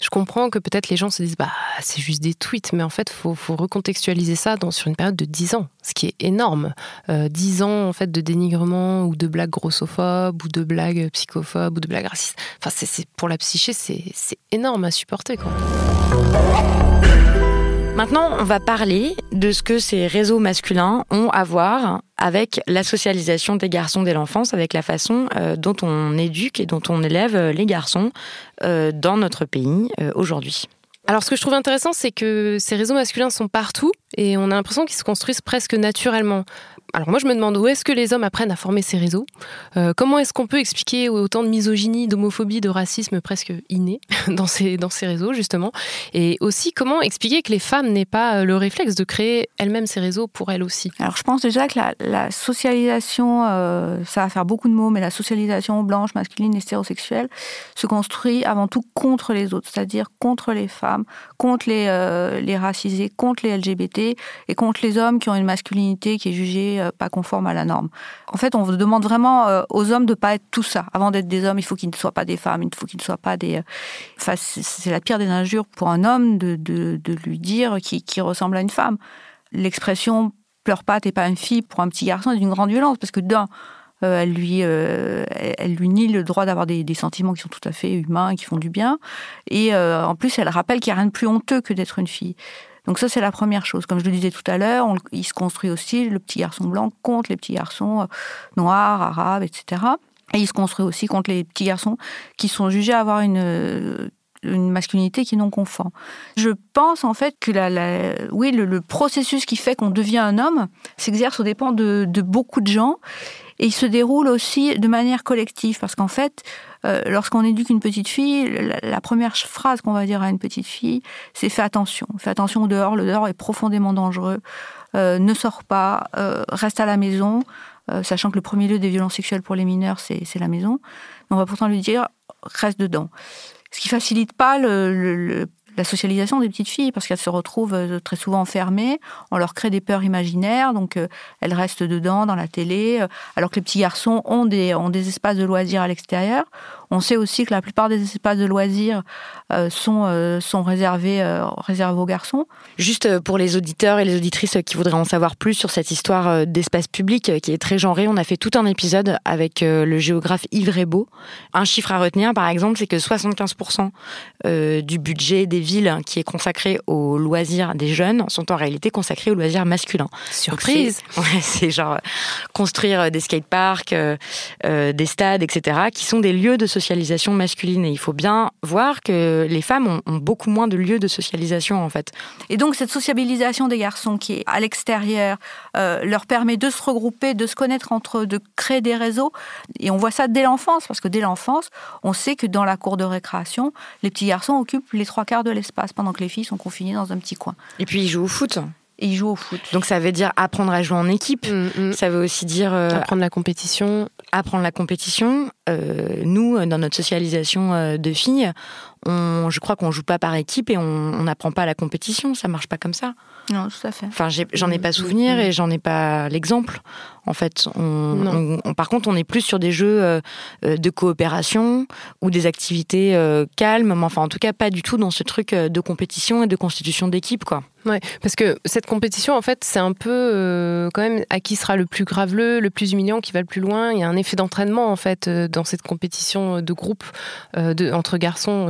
je comprends que peut-être les gens se disent bah c'est juste des tweets, mais en fait faut, faut recontextualiser ça dans, sur une période de 10 ans, ce qui est énorme. Euh, 10 ans en fait de dénigrement ou de blagues grossophobes ou de blagues psychophobes ou de blagues racistes. Enfin c'est, pour la psyché c'est, énorme à supporter quoi. Maintenant, on va parler de ce que ces réseaux masculins ont à voir avec la socialisation des garçons dès l'enfance, avec la façon euh, dont on éduque et dont on élève euh, les garçons euh, dans notre pays aujourd'hui. Alors ce que je trouve intéressant, c'est que ces réseaux masculins sont partout et on a l'impression qu'ils se construisent presque naturellement. Alors moi je me demande où est-ce que les hommes apprennent à former ces réseaux? Euh, Comment est-ce qu'on peut expliquer autant de misogynie, d'homophobie, de racisme presque inné <laughs> dans ces, dans ces réseaux justement? Et aussi comment expliquer que les femmes n'aient pas euh, le réflexe de créer elles-mêmes ces réseaux pour elles aussi? Alors je pense déjà que la, socialisation, euh, ça va faire beaucoup de mots, mais la socialisation blanche, masculine, hétérosexuelle se construit avant tout contre les autres, c'est-à-dire contre les femmes, contre les, les racisés, contre les LGBT et contre les hommes qui ont une masculinité qui est jugée pas conforme à la norme. En fait, on demande vraiment euh, aux hommes de pas être tout ça. Avant d'être des hommes, il faut qu'ils ne soient pas des femmes, il faut qu'ils ne soient pas des. Euh, enfin, c'est la pire des injures pour un homme de, lui dire qu'il ressemble à une femme. L'expression pleure pas, t'es pas une fille pour un petit garçon est d'une grande violence parce que d'un, elle, lui, elle lui nie le droit d'avoir des, sentiments qui sont tout à fait humains, qui font du bien. Et en plus, elle rappelle qu'il n'y a rien de plus honteux que d'être une fille. Donc ça, c'est la première chose. Comme je le disais tout à l'heure, il se construit aussi le petit garçon blanc contre les petits garçons euh, noirs, arabes, etc. Et il se construit aussi contre les petits garçons qui sont jugés avoir une, euh, une masculinité qui est non conforme. Je pense en fait que la, oui, le, processus qui fait qu'on devient un homme s'exerce au dépend de, de, beaucoup de gens et il se déroule aussi de manière collective parce qu'en fait, euh, lorsqu'on éduque une petite fille, la, première phrase qu'on va dire à une petite fille, c'est fais attention, fais attention au dehors, le dehors est profondément dangereux. ne sort pas, reste à la maison, sachant que le premier lieu des violences sexuelles pour les mineurs, c'est la maison. on va pourtant lui dire, reste dedans. Ce qui facilite pas le, la socialisation des petites filles, parce qu'elles se retrouvent euh, très souvent enfermées, on leur crée des peurs imaginaires, donc euh, elles restent dedans, dans la télé, euh, alors que les petits garçons ont des, ont des espaces de loisirs à l'extérieur. On sait aussi que la plupart des espaces de loisirs sont, sont réservés, réservés aux garçons. Juste pour les auditeurs et les auditrices qui voudraient en savoir plus sur cette histoire d'espace public qui est très genré, on a fait tout un épisode avec le géographe Yves Rebaud. Un chiffre à retenir, par exemple, c'est que 75% du budget des villes qui est consacrée aux loisirs des jeunes sont en réalité consacrées aux loisirs masculins. Surprise C'est <laughs> genre construire des skateparks, euh, euh, des stades, etc., qui sont des lieux de socialisation masculine. Et il faut bien voir que les femmes ont, beaucoup moins de lieux de socialisation, en fait. Et donc, cette sociabilisation des garçons qui est à l'extérieur euh, leur permet de se regrouper, de se connaître entre eux, de créer des réseaux. Et on voit ça dès l'enfance, parce que dès l'enfance, on sait que dans la cour de récréation, les petits garçons occupent les trois quarts de l'espace pendant que les filles sont confinées dans un petit coin. Et puis ils jouent au foot. Et ils jouent au foot. Donc ça veut dire apprendre à jouer en équipe. Mm, mm. Ça veut aussi dire euh, apprendre la compétition. Apprendre la compétition. Euh, nous, dans notre socialisation euh, de filles, on, je crois qu'on joue pas par équipe et on n'apprend pas la compétition. Ça marche pas comme ça. Non, tout à fait. Enfin, j'en ai, pas souvenir et j'en ai pas l'exemple. En fait, on, par contre, on est plus sur des jeux euh, euh, de coopération ou des activités euh, calmes, mais enfin, en tout cas, pas du tout dans ce truc de compétition et de constitution d'équipe, quoi. Ouais, parce que cette compétition, en fait, c'est un peu quand même à qui sera le plus graveleux, le plus humiliant, qui va le plus loin. Il y a un effet d'entraînement, en fait, dans cette compétition de groupe entre garçons.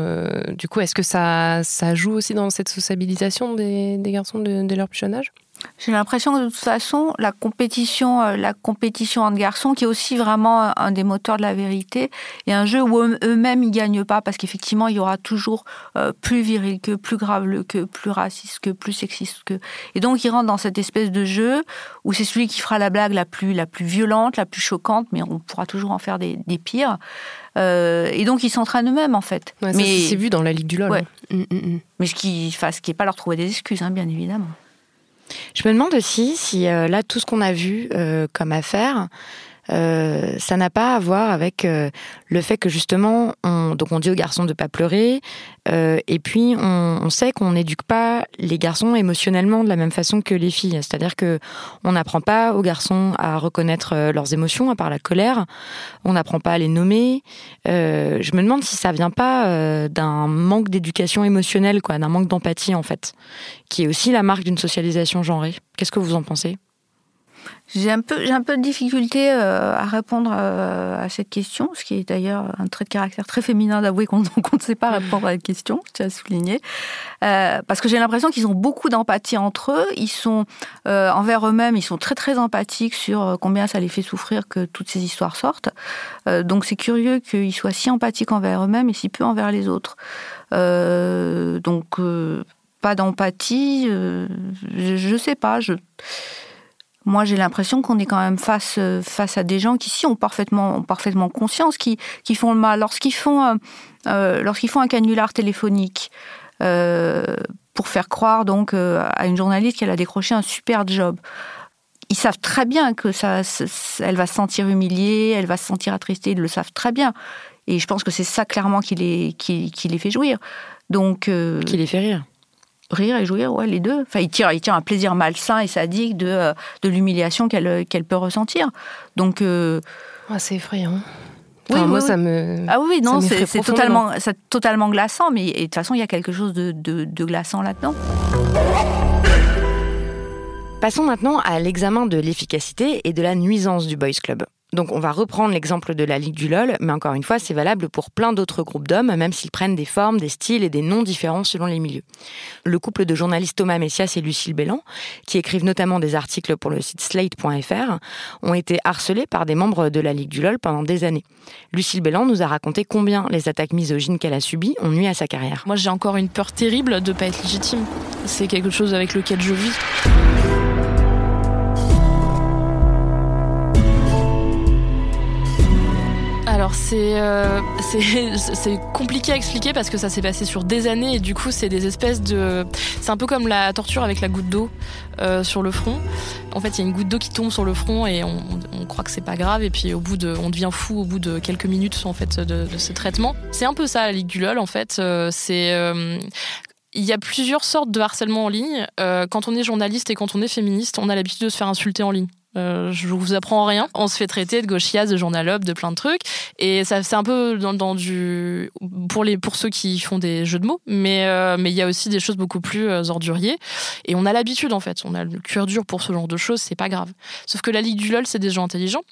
du coup, est-ce que ça, ça joue aussi dans cette sociabilisation des, garçons de, de leur plus jeune âge? J'ai l'impression que de toute façon, la compétition, euh, la compétition entre garçons, qui est aussi vraiment un des moteurs de la vérité, est un jeu où eux-mêmes ils gagnent pas parce qu'effectivement il y aura toujours euh, plus viril que, plus grave que, plus raciste que, plus sexiste que. Et donc ils rentrent dans cette espèce de jeu où c'est celui qui fera la blague la plus la plus violente, la plus choquante, mais on pourra toujours en faire des, pires. Euh, et donc ils s'entraînent eux-mêmes en fait. mais c'est vu dans la Ligue du LOL. Hein. Mm, mm, mm. Mais ce qui, enfin, ce qui est pas leur trouver des excuses, hein, bien évidemment. Je me demande aussi si euh, là, tout ce qu'on a vu euh, comme affaire, euh, ça n'a pas à voir avec euh, le fait que justement, on, donc on dit aux garçons de pas pleurer, euh, et puis on, on sait qu'on n'éduque pas les garçons émotionnellement de la même façon que les filles. C'est-à-dire que on n'apprend pas aux garçons à reconnaître leurs émotions, à part la colère. On n'apprend pas à les nommer. je me demande si ça vient pas d'un manque d'éducation émotionnelle, quoi, d'un manque d'empathie en fait, qui est aussi la marque d'une socialisation genrée. Qu'est-ce que vous en pensez? J'ai un peu, un peu de difficulté euh, à répondre euh, à cette question, ce qui est d'ailleurs un trait de caractère très féminin d'avouer qu'on <laughs> ne sait pas répondre à la question, je tiens à souligner. Euh, parce que j'ai l'impression qu'ils ont beaucoup d'empathie entre eux, ils sont envers eux-mêmes, ils sont très très empathiques sur combien ça les fait souffrir que toutes ces histoires sortent. donc c'est curieux qu'ils soient si empathiques envers eux-mêmes et si peu envers les autres. donc pas d'empathie, je, ne sais pas, je moi j'ai l'impression qu'on est quand même face euh, face à des gens qui si ont parfaitement ont parfaitement conscience qui qui font le mal lorsqu'ils font euh, euh, lorsqu'ils font un canular téléphonique pour faire croire donc à une journaliste qu'elle a décroché un super job. Ils savent très bien que ça, elle va se sentir humiliée, elle va se sentir attristée, ils le savent très bien. Et je pense que c'est ça clairement qui les, qui, les fait jouir. Donc, qui les fait rire rire et jouir, ouais, les deux. Enfin, il tire, il tire un plaisir malsain et sadique de, euh, de l'humiliation qu'elle qu'elle peut ressentir. Donc. Euh, ah, c'est effrayant. oui, moi, ça me. Ah oui, non, c'est totalement, totalement glaçant, mais de toute façon, il y a quelque chose de, de, de glaçant là-dedans. Passons maintenant à l'examen de l'efficacité et de la nuisance du Boys Club. Donc on va reprendre l'exemple de la Ligue du LOL, mais encore une fois, c'est valable pour plein d'autres groupes d'hommes, même s'ils prennent des formes, des styles et des noms différents selon les milieux. Le couple de journalistes Thomas Messias et Lucille Bélan, qui écrivent notamment des articles pour le site slate.fr, ont été harcelés par des membres de la Ligue du LOL pendant des années. Lucille Bélan nous a raconté combien les attaques misogynes qu'elle a subies ont nuit à sa carrière. Moi j'ai encore une peur terrible de pas être légitime. C'est quelque chose avec lequel je vis. Alors c'est euh, <laughs> c'est compliqué à expliquer parce que ça s'est passé sur des années et du coup c'est des espèces de c'est un peu comme la torture avec la goutte d'eau euh, sur le front. En fait il y a une goutte d'eau qui tombe sur le front et on, on croit que c'est pas grave et puis au bout de on devient fou au bout de quelques minutes en fait de, ce traitement. C'est un peu ça la ligue en fait. Euh, c'est il y a plusieurs sortes de harcèlement en ligne. Quand on est journaliste et quand on est féministe, on a l'habitude de se faire insulter en ligne. Euh, je vous apprends rien. On se fait traiter de gauchias, de journalope, de plein de trucs. Et ça, c'est un peu dans, du pour les pour ceux qui font des jeux de mots, mais euh, mais il y a aussi des choses beaucoup plus euh, orduriers. Et on a l'habitude en fait. On a le cœur dur pour ce genre de choses. C'est pas grave. Sauf que la ligue du lol, c'est des gens intelligents.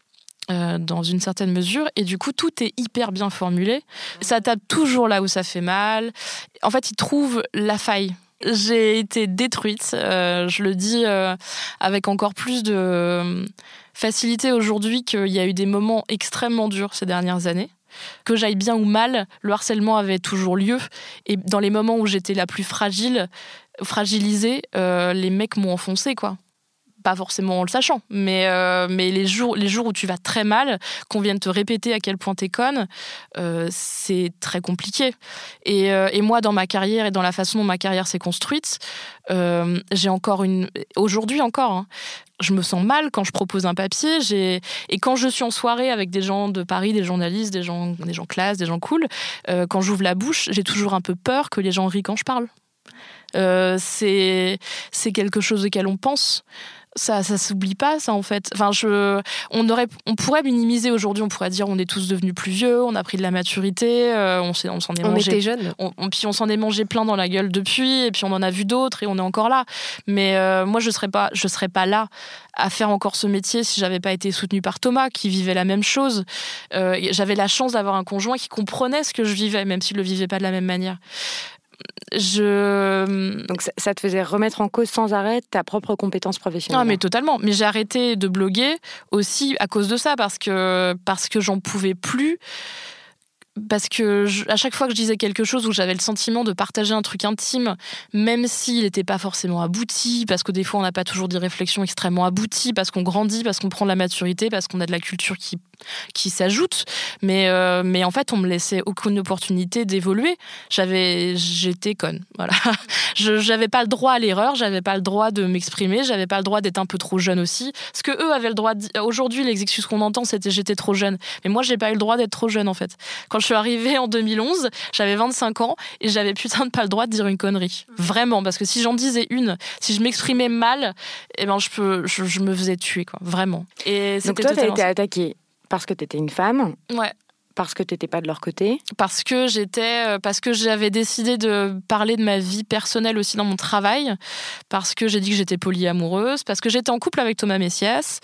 Dans une certaine mesure et du coup tout est hyper bien formulé ça tape toujours là où ça fait mal en fait ils trouvent la faille j'ai été détruite. Euh, je le dis euh, avec encore plus de euh, facilité aujourd'hui qu'il y a eu des moments extrêmement durs ces dernières années. Que j'aille bien ou mal, le harcèlement avait toujours lieu. Et dans les moments où j'étais la plus fragile, fragilisée, les mecs m'ont enfoncé, quoi pas forcément en le sachant, mais, euh, mais les, jours, les jours où tu vas très mal, qu'on vienne te répéter à quel point t'es conne, euh, c'est très compliqué. Et, euh, et, moi, dans ma carrière et dans la façon dont ma carrière s'est construite, j'ai encore une. Aujourd'hui encore, hein, je me sens mal quand je propose un papier. Et quand je suis en soirée avec des gens de Paris, des journalistes, des gens, des gens classe, des gens cool, quand j'ouvre la bouche, j'ai toujours un peu peur que les gens rient quand je parle. C'est quelque chose auquel on pense ça, ça s'oublie pas, ça en fait. Enfin, je, on aurait, on pourrait minimiser aujourd'hui. On pourrait dire, on est tous devenus plus vieux, on a pris de la maturité, euh, on s'en est, on mangé. était jeunes. On, puis on s'en est mangé plein dans la gueule depuis, et puis on en a vu d'autres, et on est encore là. Mais euh, moi, je serais pas, je serais pas là à faire encore ce métier si j'avais pas été soutenue par Thomas, qui vivait la même chose. Euh, j'avais la chance d'avoir un conjoint qui comprenait ce que je vivais, même s'il le vivait pas de la même manière je. Donc ça, te faisait remettre en cause sans arrêt ta propre compétence professionnelle. Ah mais totalement. Mais j'ai arrêté de bloguer aussi à cause de ça parce que parce que j'en pouvais plus parce que à chaque fois que je disais quelque chose où j'avais le sentiment de partager un truc intime, même s'il n'était pas forcément abouti, parce que des fois on n'a pas toujours des réflexions extrêmement abouties, parce qu'on grandit, parce qu'on prend de la maturité, parce qu'on a de la culture qui, qui s'ajoute, mais, euh, mais en fait on me laissait aucune opportunité d'évoluer. J'avais, j'étais conne, <laughs> voilà. J'avais pas le droit à l'erreur, j'avais pas le droit de m'exprimer, j'avais pas le droit d'être un peu trop jeune aussi. Ce que eux avaient le droit. Aujourd'hui, les excuses qu'on entend, c'était j'étais trop jeune, mais moi j'ai pas eu le droit d'être trop jeune en fait. Quand je suis arrivée en 2011, j'avais 25 ans et j'avais putain de pas le droit de dire une connerie. Vraiment, parce que si j'en disais une, si je m'exprimais mal, eh ben je, peux, je, je, me faisais tuer, quoi. Vraiment. Et Donc toi, t'as été attaquée parce que t'étais une femme. Ouais parce que tu n'étais pas de leur côté Parce que j'étais, euh, parce que j'avais décidé de parler de ma vie personnelle aussi dans mon travail, parce que j'ai dit que j'étais polyamoureuse, parce que j'étais en couple avec Thomas Messias,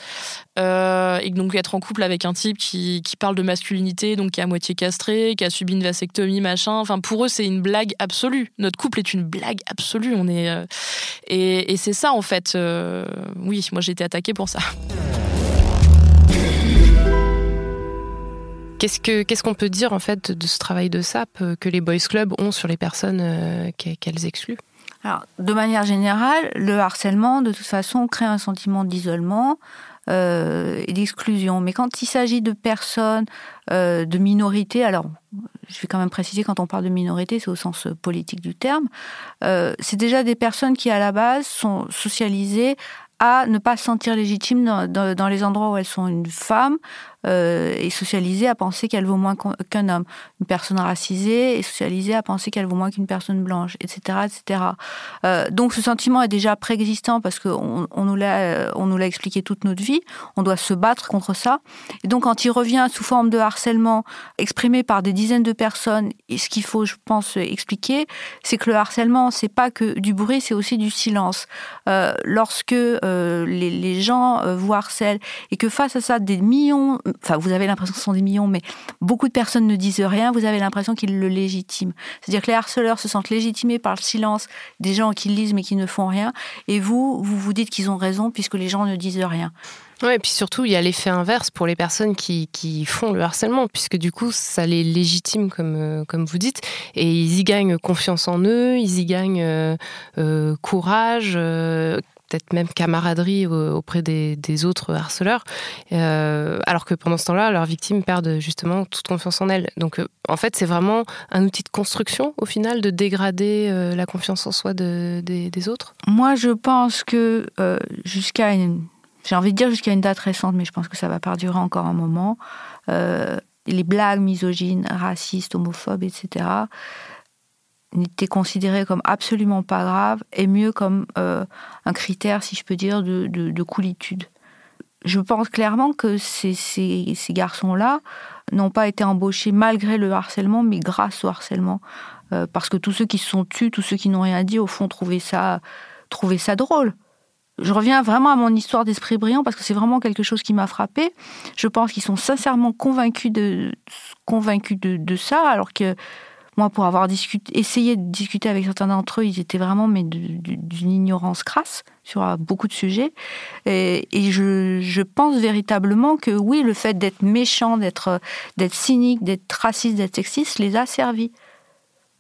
euh, et donc être en couple avec un type qui, qui, parle de masculinité, donc qui est à moitié castré, qui a subi une vasectomie, machin. Enfin, pour eux, c'est une blague absolue. Notre couple est une blague absolue. On est euh, et, et c'est ça en fait. Euh, oui, moi j'ai été attaquée pour ça. Qu'est-ce qu'on peut dire en fait de ce travail de SAP euh, que les boys clubs ont sur les personnes euh, qu'elles excluent? Alors, de manière générale, le harcèlement, de toute façon, crée un sentiment d'isolement euh, et d'exclusion. Mais quand il s'agit de personnes de minorité, alors je vais quand même préciser quand on parle de minorité, c'est au sens politique du terme, c'est déjà des personnes qui à la base sont socialisées à ne pas se sentir légitimes dans, les endroits où elles sont une femme, euh, est socialisée à penser qu'elle vaut moins qu'un homme. Une personne racisée est socialisée à penser qu'elle vaut moins qu'une personne blanche, etc., etc. Euh, donc ce sentiment est déjà préexistant parce qu'on on nous l'a expliqué toute notre vie. On doit se battre contre ça. Et donc quand il revient sous forme de harcèlement exprimé par des dizaines de personnes, et ce qu'il faut, je pense, expliquer, c'est que le harcèlement, c'est pas que du bruit, c'est aussi du silence. Euh, lorsque euh, les, les, gens vous harcèlent et que face à ça, des millions enfin vous avez l'impression que ce sont des millions, mais beaucoup de personnes ne disent rien, vous avez l'impression qu'ils le légitiment. C'est-à-dire que les harceleurs se sentent légitimés par le silence des gens qui lisent mais qui ne font rien, et vous, vous vous dites qu'ils ont raison puisque les gens ne disent rien. Oui, et puis surtout, il y a l'effet inverse pour les personnes qui, qui, font le harcèlement, puisque du coup, ça les légitime, comme, euh, comme vous dites, et ils y gagnent confiance en eux, ils y gagnent euh, euh, courage, peut-être même camaraderie auprès des, autres harceleurs, alors que pendant ce temps-là, leurs victimes perdent justement toute confiance en elles. Donc en fait, c'est vraiment un outil de construction au final de dégrader la confiance en soi des, des, autres. Moi, je pense que jusqu'à une j'ai envie de dire jusqu'à une date récente, mais je pense que ça va perdurer encore un moment, euh, les blagues misogynes, racistes, homophobes, etc., n'étaient considérées comme absolument pas graves et mieux comme euh, un critère, si je peux dire, de, de, coolitude. Je pense clairement que ces, ces, ces garçons-là n'ont pas été embauchés malgré le harcèlement, mais grâce au harcèlement. Euh, parce que tous ceux qui se sont tus, tous ceux qui n'ont rien dit, au fond, trouvaient ça, trouvaient ça drôle je reviens vraiment à mon histoire d'esprit brillant parce que c'est vraiment quelque chose qui m'a frappé. Je pense qu'ils sont sincèrement convaincus de, convaincus de, ça, alors que moi, pour avoir discuté, essayé de discuter avec certains d'entre eux, ils étaient vraiment mais d'une ignorance crasse sur euh, beaucoup de sujets. Et, je, je, pense véritablement que oui, le fait d'être méchant, d'être d'être cynique, d'être raciste, d'être sexiste, les a servis.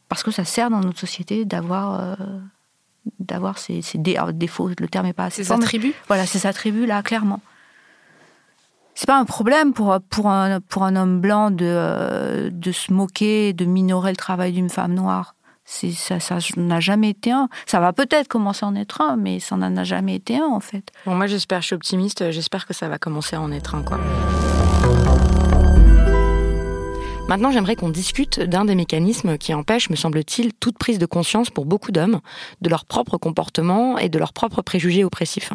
Parce que ça sert dans notre société d'avoir... Euh, d'avoir ces, défauts, le terme n'est pas assez Ces attributs Voilà, ces attributs-là, clairement. C'est pas un problème pour, pour, un, pour un homme blanc de, de se moquer, de minorer le travail d'une femme noire. Ça, ça n'a jamais été un. Ça va peut-être commencer à en être un, mais ça n'en a jamais été un, en fait. Moi, j'espère, je suis optimiste, j'espère que ça va commencer à en être un, quoi. Maintenant, j'aimerais qu'on discute d'un des mécanismes qui empêche, me semble-t-il, toute prise de conscience pour beaucoup d'hommes de leur propre comportement et de leurs propres préjugés oppressifs.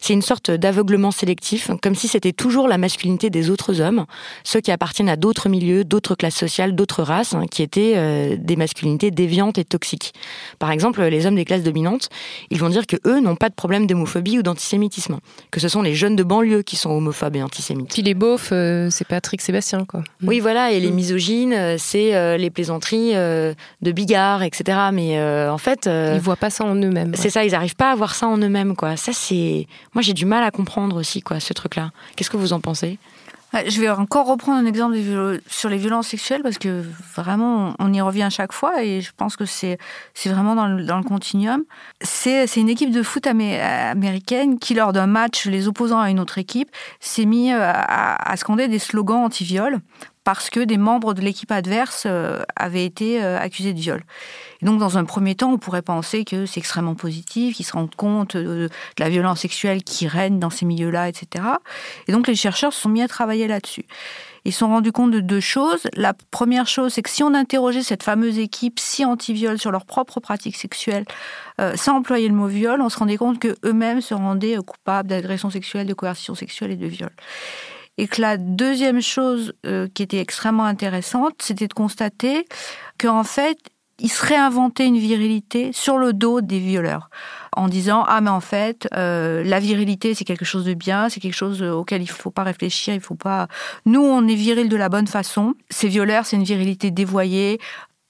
C'est une sorte d'aveuglement sélectif, comme si c'était toujours la masculinité des autres hommes, ceux qui appartiennent à d'autres milieux, d'autres classes sociales, d'autres races, hein, qui étaient euh, des masculinités déviantes et toxiques. Par exemple, les hommes des classes dominantes, ils vont dire que eux n'ont pas de problème d'homophobie ou d'antisémitisme, que ce sont les jeunes de banlieue qui sont homophobes et antisémites. Puis les beaufs, euh, c'est Patrick Sébastien, quoi. Oui, voilà, et les mm. Euh, c'est euh, les plaisanteries euh, de Bigard, etc. Mais en fait, ils voient pas ça en eux-mêmes. C'est ça, ils n'arrivent pas à voir ça en eux-mêmes, quoi. Ça, c'est, moi, j'ai du mal à comprendre aussi, quoi, ce truc-là. Qu'est-ce que vous en pensez? Je vais encore reprendre un exemple sur les violences sexuelles parce que vraiment, on y revient à chaque fois et je pense que c'est vraiment dans le, dans le continuum. C'est une équipe de foot américaine qui, lors d'un match, les opposants à une autre équipe, s'est mis à, à, scander des slogans anti-viol parce que des membres de l'équipe adverse euh, avaient été euh, accusés de viol. Et donc, dans un premier temps, on pourrait penser que c'est extrêmement positif, qu'ils se rendent compte de, la violence sexuelle qui règne dans ces milieux-là, etc. Et donc, les chercheurs se sont mis à travailler là-dessus. Ils se sont rendus compte de deux choses. La première chose, c'est que si on interrogeait cette fameuse équipe si anti-viol sur leurs propres pratiques sexuelles, euh, sans employer le mot viol, on se rendait compte qu'eux-mêmes se rendaient coupables d'agression sexuelle, de coercition sexuelle et de viol. Et que la deuxième chose euh, qui était extrêmement intéressante, c'était de constater qu'en fait, ils se réinventaient une virilité sur le dos des violeurs, en disant ah mais en fait euh, la virilité c'est quelque chose de bien, c'est quelque chose auquel il faut pas réfléchir, il faut pas. Nous on est viril de la bonne façon. Ces violeurs c'est une virilité dévoyée,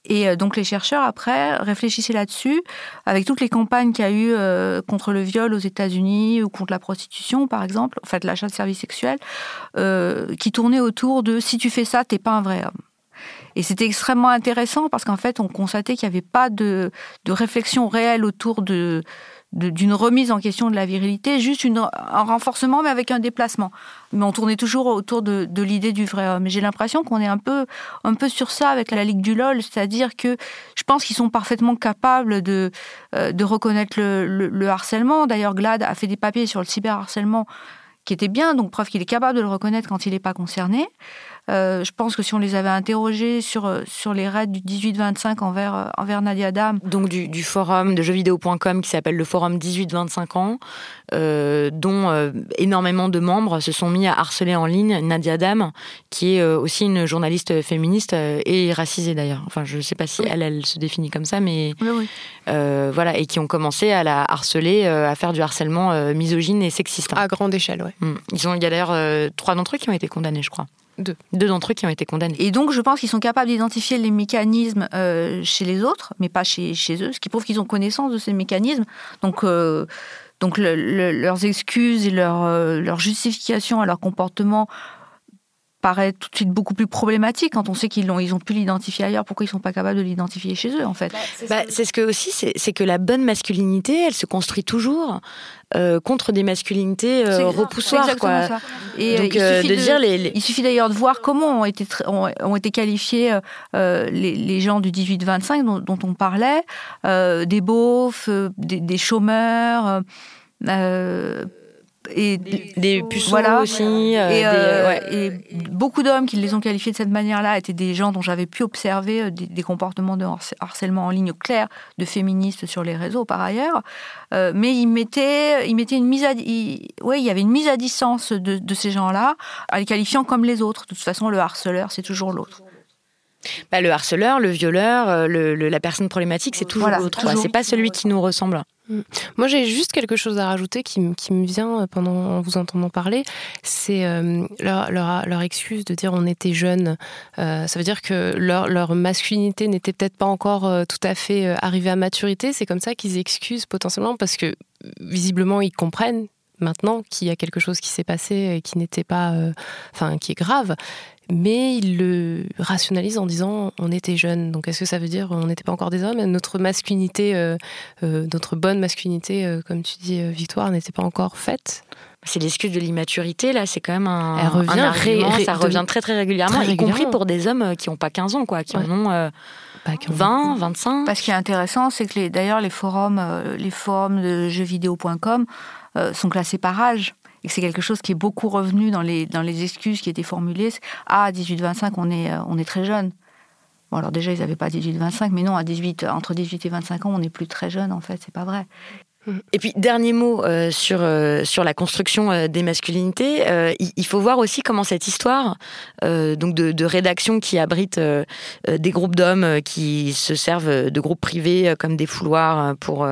et euh, donc les chercheurs, après, réfléchissaient là-dessus, avec toutes les campagnes qu'il y a eu euh, contre le viol aux États-Unis ou contre la prostitution, par exemple, en fait l'achat de services sexuels, euh, qui tournaient autour de si tu fais ça, t'es pas un vrai homme. Et c'était extrêmement intéressant parce qu'en fait, on constatait qu'il n'y avait pas de, de réflexion réelle autour de, d'une remise en question de la virilité, juste un renforcement, mais avec un déplacement. Mais on tournait toujours autour de, l'idée du vrai homme. J'ai l'impression qu'on est un peu, un peu sur ça avec la Ligue du LOL, c'est-à-dire que je pense qu'ils sont parfaitement capables de, euh, de reconnaître le, le, harcèlement. D'ailleurs, Glad a fait des papiers sur le cyberharcèlement qui étaient bien, donc preuve qu'il est capable de le reconnaître quand il n'est pas concerné. Euh, je pense que si on les avait interrogés sur, euh, sur les raids du 18-25 envers, euh, envers Nadia Dam. Donc du, du forum de jeuxvideo.com qui s'appelle le forum 18-25 ans, dont énormément de membres se sont mis à harceler en ligne Nadia Dam, qui est aussi une journaliste féministe et racisée d'ailleurs. Enfin, je ne sais pas si elle, elle se définit comme ça, mais oui, voilà, et qui ont commencé à la harceler, à faire du harcèlement misogyne et sexiste. À grande échelle, oui. Mm. Ils ont, il y a d'ailleurs trois d'entre eux qui ont été condamnés, je crois. Deux. Deux d'entre eux qui ont été condamnés. Et donc, je pense qu'ils sont capables d'identifier les mécanismes euh, chez les autres, mais pas chez, chez eux, ce qui prouve qu'ils ont connaissance de ces mécanismes. Donc, euh, donc leurs excuses et leur, euh, leur justification à leur comportement paraît tout de suite beaucoup plus problématique quand on sait qu'ils l'ont, ils ont pu l'identifier ailleurs. Pourquoi ils sont pas capables de l'identifier chez eux, en fait? Bah, C'est ce que aussi, c'est que la bonne masculinité, elle se construit toujours euh, contre des masculinités euh, repoussoires. Quoi. Ça. Et Donc, il suffit de, dire les, Il suffit d'ailleurs de voir comment ont été, ont, été qualifiés les, les, gens du 18-25 dont, dont, on parlait, des beaufs, des, des chômeurs et des, puceaux aussi. Euh, euh, et, beaucoup d'hommes qui les ont qualifiés de cette manière-là étaient des gens dont j'avais pu observer euh, des, comportements de harcèlement en ligne clair de féministes sur les réseaux par ailleurs. mais ils mettaient, ils mettaient une mise à, ouais, il y avait une mise à distance de, ces gens-là, en les qualifiant comme les autres. De toute façon, le harceleur, c'est toujours l'autre. Bah, le harceleur, le violeur, la personne problématique, c'est toujours l'autre. C'est pas celui qui nous ressemble. Mm. Moi, j'ai juste quelque chose à rajouter qui, me vient pendant en vous entendant parler. C'est euh, leur, excuse de dire on était jeunes. Euh, ça veut dire que leur, masculinité n'était peut-être pas encore euh, tout à fait arrivée à maturité. C'est comme ça qu'ils excusent potentiellement parce que visiblement ils comprennent maintenant qu'il y a quelque chose qui s'est passé et qui n'était pas, enfin, qui est grave mais il le rationalise en disant on était jeunes. Donc est-ce que ça veut dire on n'était pas encore des hommes? Notre masculinité, euh, euh, notre bonne masculinité, euh, comme tu dis, Victoire, n'était pas encore faite. C'est l'excuse de l'immaturité, là, c'est quand même un, Elle revient ça revient très très régulièrement, y compris pour des hommes qui n'ont pas 15 ans, quoi, qui en ont 20, 25. Parce qui est intéressant, c'est que d'ailleurs les forums, les forums de jeuxvideo.com sont classés par âge et que c'est quelque chose qui est beaucoup revenu dans les, excuses qui étaient formulées. Ah, à 18-25, on est, euh, on est très jeune. Bon, alors déjà, ils n'avaient pas 18-25, mais non, 18, entre 18 et 25 ans, on n'est plus très jeune, en fait, c'est pas vrai. Et puis, dernier mot euh, sur, euh, la construction des masculinités. il, faut voir aussi comment cette histoire donc de, rédaction qui abrite des groupes d'hommes qui se servent de groupes privés comme des fouloirs pour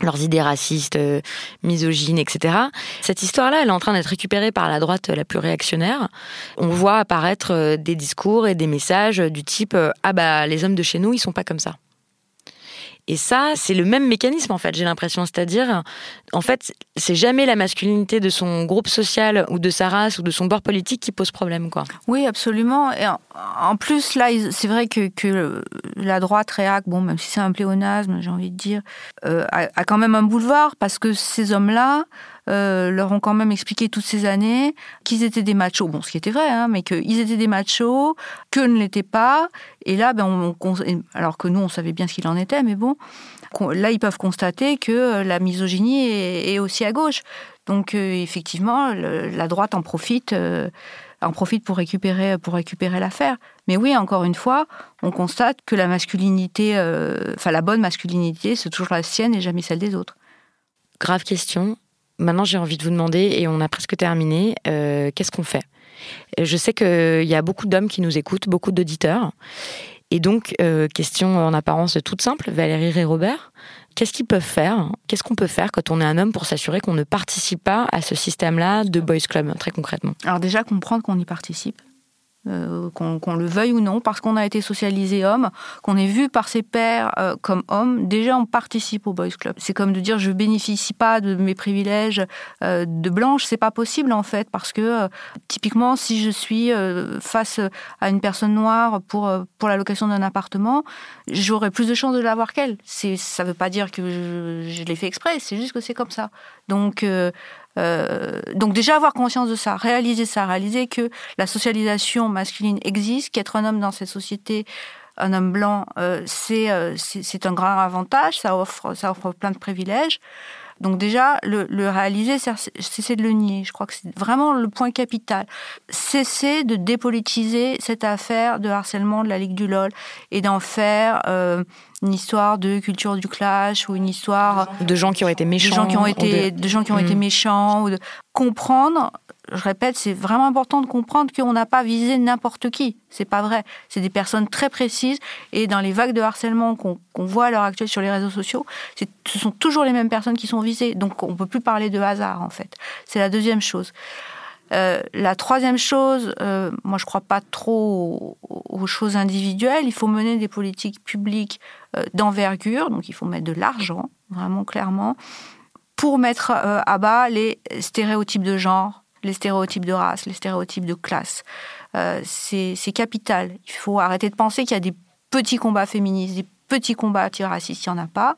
leurs idées racistes, euh, misogynes, etc. Cette histoire-là, elle est en train d'être récupérée par la droite la plus réactionnaire. On voit apparaître euh, des discours et des messages du type euh, ah bah les hommes de chez nous, ils sont pas comme ça. Et ça, c'est le même mécanisme en fait, j'ai l'impression. C'est-à-dire, en fait, c'est jamais la masculinité de son groupe social ou de sa race ou de son bord politique qui pose problème, quoi. Oui, absolument. Et en plus, là, c'est vrai que, la droite réac, bon, même si c'est un pléonasme, j'ai envie de dire, euh, a, quand même un boulevard parce que ces hommes-là, euh, leur ont quand même expliqué toutes ces années qu'ils étaient des machos. Bon, ce qui était vrai, hein, mais qu'ils étaient des machos, que ne l'étaient pas. Et là, ben, on, alors que nous, on savait bien ce qu'il en était, mais bon, là, ils peuvent constater que euh, la misogynie est, aussi à gauche. Donc, euh, effectivement, la droite en profite. en profite pour récupérer, pour récupérer l'affaire. Mais oui, encore une fois, on constate que la masculinité, la bonne masculinité, c'est toujours la sienne et jamais celle des autres. Grave question. Maintenant, j'ai envie de vous demander, et on a presque terminé, euh, qu'est-ce qu'on fait? Je sais qu'il y a beaucoup d'hommes qui nous écoutent, beaucoup d'auditeurs. Et donc, euh, question en apparence toute simple, Valérie et Robert, qu'est-ce qu'ils peuvent faire? Qu'est-ce qu'on peut faire quand on est un homme pour s'assurer qu'on ne participe pas à ce système-là de boys club, très concrètement? Alors déjà, comprendre qu'on y participe. Euh, qu'on le veuille ou non, parce qu'on a été socialisé homme, qu'on est vu par ses pairs euh, comme homme, déjà on participe au Boys Club. C'est comme de dire je bénéficie pas de mes privilèges euh, de blanche, c'est pas possible en fait, parce que typiquement si je suis face à une personne noire pour, pour la location d'un appartement, j'aurai plus de chances de l'avoir qu'elle. Ça veut pas dire que je, je l'ai fait exprès, c'est juste que c'est comme ça. Donc euh, donc déjà avoir conscience de ça, réaliser ça, réaliser que la socialisation masculine existe, qu'être un homme dans cette société, un homme blanc, euh, euh, c'est un grand avantage, ça offre, ça offre plein de privilèges. Donc déjà, le, le réaliser, cesser de le nier. Je crois que c'est vraiment le point capital. Cesser de dépolitiser cette affaire de harcèlement de la Ligue du LOL et d'en faire euh, une histoire de culture du clash ou une histoire de gens qui ont été méchants, de gens qui ont été, de... gens qui ont été hmm. méchants, ou de comprendre. Je répète, c'est vraiment important de comprendre qu'on n'a pas visé n'importe qui. C'est pas vrai. C'est des personnes très précises et dans les vagues de harcèlement qu'on voit à l'heure actuelle sur les réseaux sociaux, ce sont toujours les mêmes personnes qui sont visées. Donc on peut plus parler de hasard en fait. C'est la deuxième chose. Euh, la troisième chose, euh, moi je crois pas trop aux, choses individuelles. Il faut mener des politiques publiques d'envergure, donc il faut mettre de l'argent, vraiment clairement, pour mettre à bas les stéréotypes de genre, les stéréotypes de race, les stéréotypes de classe. Euh, c'est capital. Il faut arrêter de penser qu'il y a des petits combats féministes, des petits combats antiracistes, il n'y en a pas.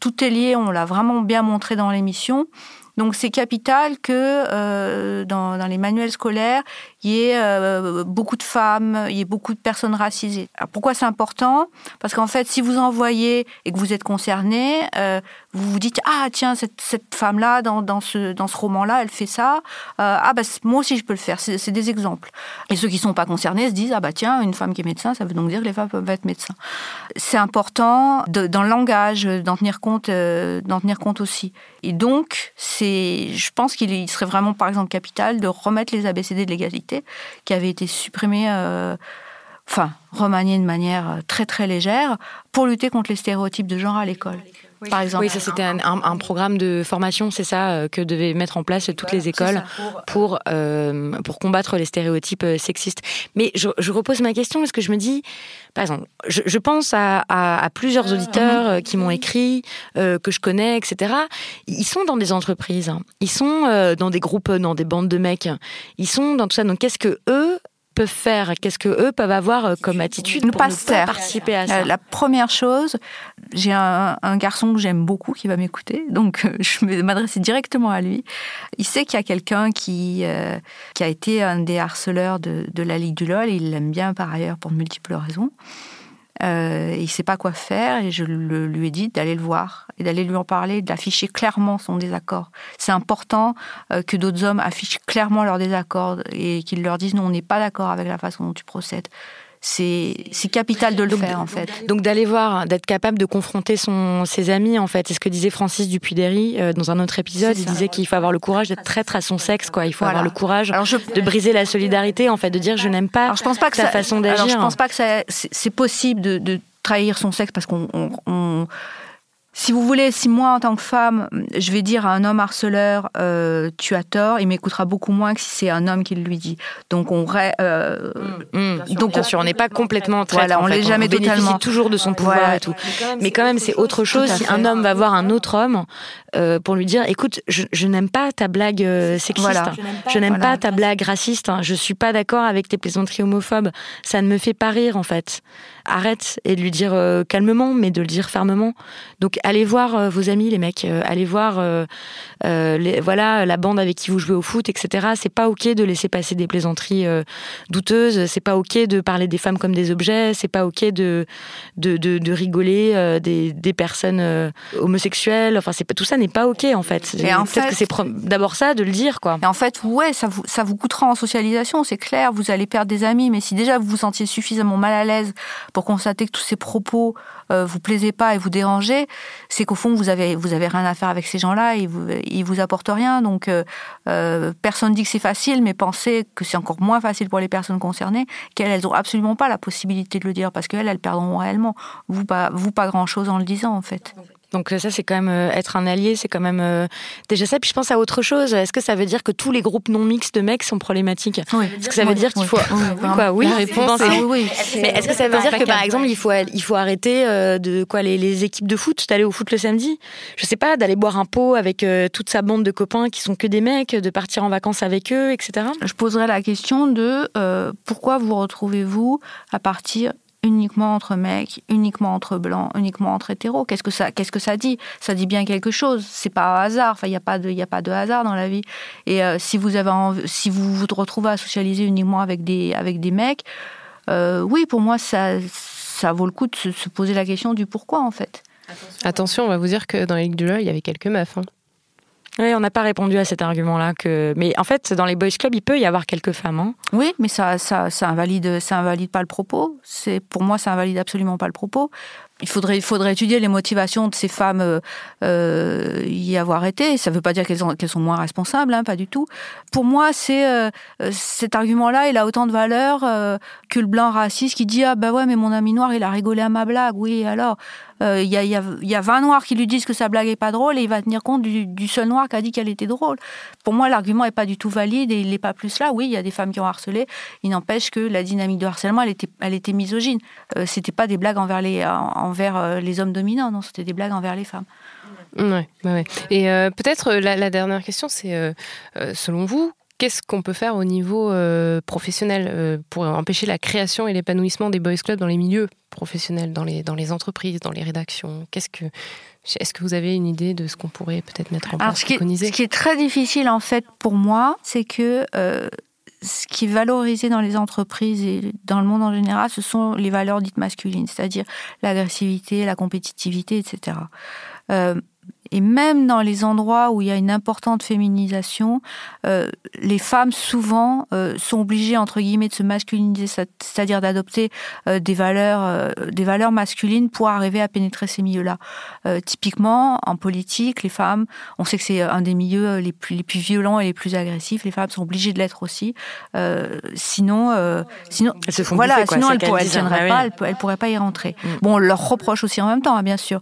Tout est lié, on l'a vraiment bien montré dans l'émission. Donc c'est capital que euh, dans, les manuels scolaires, il y ait euh, beaucoup de femmes, il y ait beaucoup de personnes racisées. pourquoi c'est important? Parce qu'en fait, si vous envoyez et que vous êtes concerné, euh, vous vous dites ah tiens cette, cette femme là dans, dans, ce dans ce roman là elle fait ça. Ah bah moi aussi je peux le faire c'est des exemples. Et ceux qui sont pas concernés se disent ah bah tiens une femme qui est médecin ça veut donc dire que les femmes peuvent être médecins c'est important dans le langage d'en tenir compte d'en tenir compte aussi. Et donc c'est je pense qu'il serait vraiment par exemple capital de remettre les ABCD de l'égalité qui avaient été supprimés enfin remaniés de manière très très légère pour lutter contre les stéréotypes de genre à l'école par exemple. Oui, ça c'était un, programme de formation, c'est ça, euh, que devaient mettre en place toutes les écoles pour, euh, pour combattre les stéréotypes euh, sexistes. Mais je, repose ma question parce que je me dis, par exemple, je, pense à, à, plusieurs auditeurs qui m'ont écrit, que je connais, etc. Ils sont dans des entreprises, hein. ils sont dans des groupes, dans des bandes de mecs, ils sont dans tout ça. Donc qu'est-ce que eux peuvent faire Qu'est-ce que eux peuvent avoir euh, comme attitude pour pas, pas participer à ça La première chose, j'ai un, garçon que j'aime beaucoup qui va m'écouter, donc euh, <laughs> je vais m'adresser directement à lui. Il sait qu'il y a quelqu'un qui, euh, qui a été un des harceleurs de, de la Ligue du LOL, il l'aime bien par ailleurs pour de multiples raisons. Euh, il ne sait pas quoi faire et je lui ai dit d'aller le voir et d'aller lui en parler, d'afficher clairement son désaccord. C'est important euh, que d'autres hommes affichent clairement leur désaccord et qu'ils leur disent non, on n'est pas d'accord avec la façon dont tu procèdes c'est capital de le faire en fait. Donc d'aller voir, d'être capable de confronter son, ses amis en fait. C'est ce que disait Francis Dupuy-Derry euh, dans un autre épisode. Il disait qu'il faut avoir le courage d'être traître à son sexe, quoi. Il faut avoir le courage de briser la solidarité, en fait, de dire je n'aime pas, je pense pas que sa façon d'agir. Je pense pas que c'est possible de, de, trahir son sexe parce qu'on si vous voulez, si moi, en tant que femme, je vais dire à un homme harceleur, euh, tu as tort, il m'écoutera beaucoup moins que si c'est un homme qui le lui dit. Donc, on. Euh, mmh, mmh. donc, bien sûr, on n'est pas complètement traître. Voilà, on n'est jamais on totalement. toujours de son pouvoir et tout. Mais quand même, c'est autre chose si un homme va voir un autre homme euh, pour lui dire écoute, je, n'aime pas ta blague sexiste, je n'aime pas, ta blague raciste, je suis pas d'accord avec tes plaisanteries homophobes, ça ne me fait pas rire en fait. Arrête et de lui dire calmement, mais de le dire fermement. Donc, allez voir euh, vos amis, les mecs. Euh, allez voir, euh, les, voilà, la bande avec qui vous jouez au foot, etc. C'est pas ok de laisser passer des plaisanteries douteuses. C'est pas ok de parler des femmes comme des objets. C'est pas ok de de, de, rigoler des, des, personnes homosexuelles. Enfin, c'est tout ça n'est pas ok en fait. Fait, que c'est d'abord ça de le dire quoi. Et en fait, ouais, ça vous ça vous coûtera en socialisation, c'est clair. Vous allez perdre des amis, mais si déjà vous vous sentiez suffisamment mal à l'aise pour constater que tous ces propos euh, vous plaisez pas et vous dérangez, c'est qu'au fond vous avez vous avez rien à faire avec ces gens-là et vous ils vous apportent rien. Donc euh, euh, personne dit que c'est facile, mais pensez que c'est encore moins facile pour les personnes concernées qu'elles elles ont absolument pas la possibilité de le dire parce qu'elles elles perdront réellement. Vous pas vous pas grand chose en le disant en fait. Donc euh, ça, c'est quand même euh, être un allié, c'est quand même euh, déjà ça. Puis je pense à autre chose. Est-ce que ça veut dire que tous les groupes non mixtes de mecs sont problématiques? Oui. Est-ce que ça veut dire qu'il faut quoi? Oui. réponse oui. Mais est-ce que ça veut dire que par exemple, il faut il faut arrêter de quoi les, les équipes de foot d'aller au foot le samedi? Je sais pas, d'aller boire un pot avec toute sa bande de copains qui sont que des mecs, de partir en vacances avec eux, etc. Je poserais la question de pourquoi vous retrouvez-vous à partir uniquement entre mecs, uniquement entre blancs, uniquement entre hétéros. Qu'est-ce que ça, qu'est-ce que ça dit? Ça dit bien quelque chose. C'est pas un hasard. Enfin, il n'y a pas de, il a pas de hasard dans la vie. Et euh, si vous avez, si vous vous retrouvez à socialiser uniquement avec des, avec des mecs, euh, oui, pour moi, ça, ça vaut le coup de se, poser la question du pourquoi en fait. Attention, on va vous dire que dans les du LOL, il y avait quelques meufs. Hein. Oui, on n'a pas répondu à cet argument-là. Que... Mais en fait, dans les boys clubs, il peut y avoir quelques femmes. Hein. Oui, mais ça, ça, invalide, ça invalide pas le propos. C'est Pour moi, ça invalide absolument pas le propos il faudrait, il faudrait étudier les motivations de ces femmes euh, euh y avoir été. Ça ne veut pas dire qu'elles, sont moins responsables, hein, pas du tout. Pour moi, euh, cet argument-là, il a autant de valeur que le blanc raciste qui dit ah bah ouais mais mon ami noir il a rigolé à ma blague. Oui alors il y, a, y, a, y, a, 20 noirs qui lui disent que sa blague est pas drôle et il va tenir compte du, seul noir qui a dit qu'elle était drôle. Pour moi, l'argument est pas du tout valide et il n'est pas plus là. Oui, il y a des femmes qui ont harcelé. Il n'empêche que la dynamique de harcèlement, elle était, elle était misogyne. c'était pas des blagues envers les envers euh, les hommes dominants, non, c'était des blagues envers les femmes. Ouais, ouais. Et euh, peut-être euh, la, dernière question, c'est selon vous, qu'est-ce qu'on peut faire au niveau euh, professionnel euh, pour empêcher la création et l'épanouissement des boys clubs dans les milieux professionnels, dans les, dans les entreprises, dans les rédactions? Qu'est-ce que est-ce que vous avez une idée de ce qu'on pourrait peut-être mettre en place, ce qui, est, ce qui est très difficile en fait pour moi, c'est que euh, ce qui est valorisé dans les entreprises et dans le monde en général, ce sont les valeurs dites masculines, c'est-à-dire l'agressivité, la compétitivité, etc. Et même dans les endroits où il y a une importante féminisation, euh, les femmes souvent euh, sont obligées entre guillemets de se masculiniser, c'est-à-dire d'adopter euh, des valeurs, des valeurs masculines pour arriver à pénétrer ces milieux-là. Typiquement, en politique, les femmes, on sait que c'est un des milieux les plus, les plus violents et les plus agressifs. Les femmes sont obligées de l'être aussi. sinon, sinon, elles se font voilà, bouffer, quoi, sinon elles, disent, tiendraient pas, elles, elles pourraient pas y rentrer. Mm. Bon, on leur reproche aussi en même temps, hein, bien sûr.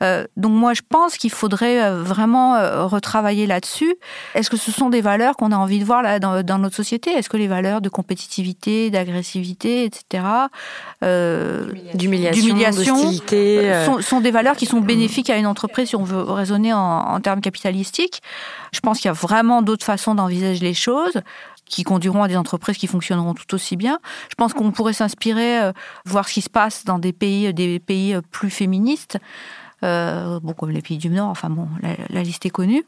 Donc moi, je pense qu'il faudrait euh, vraiment euh, retravailler là-dessus. Est-ce que ce sont des valeurs qu'on a envie de voir là dans, dans notre société? Est-ce que les valeurs de compétitivité, d'agressivité, etc., euh, D'humiliation, euh, sont, sont des valeurs qui sont bénéfiques à une entreprise si on veut raisonner en, en termes capitalistiques? Je pense qu'il y a vraiment d'autres façons d'envisager les choses qui conduiront à des entreprises qui fonctionneront tout aussi bien. Je pense qu'on pourrait s'inspirer, euh, voir ce qui se passe dans des pays, des pays plus féministes. Euh, bon, comme les pays du Nord, enfin bon, la, la liste est connue.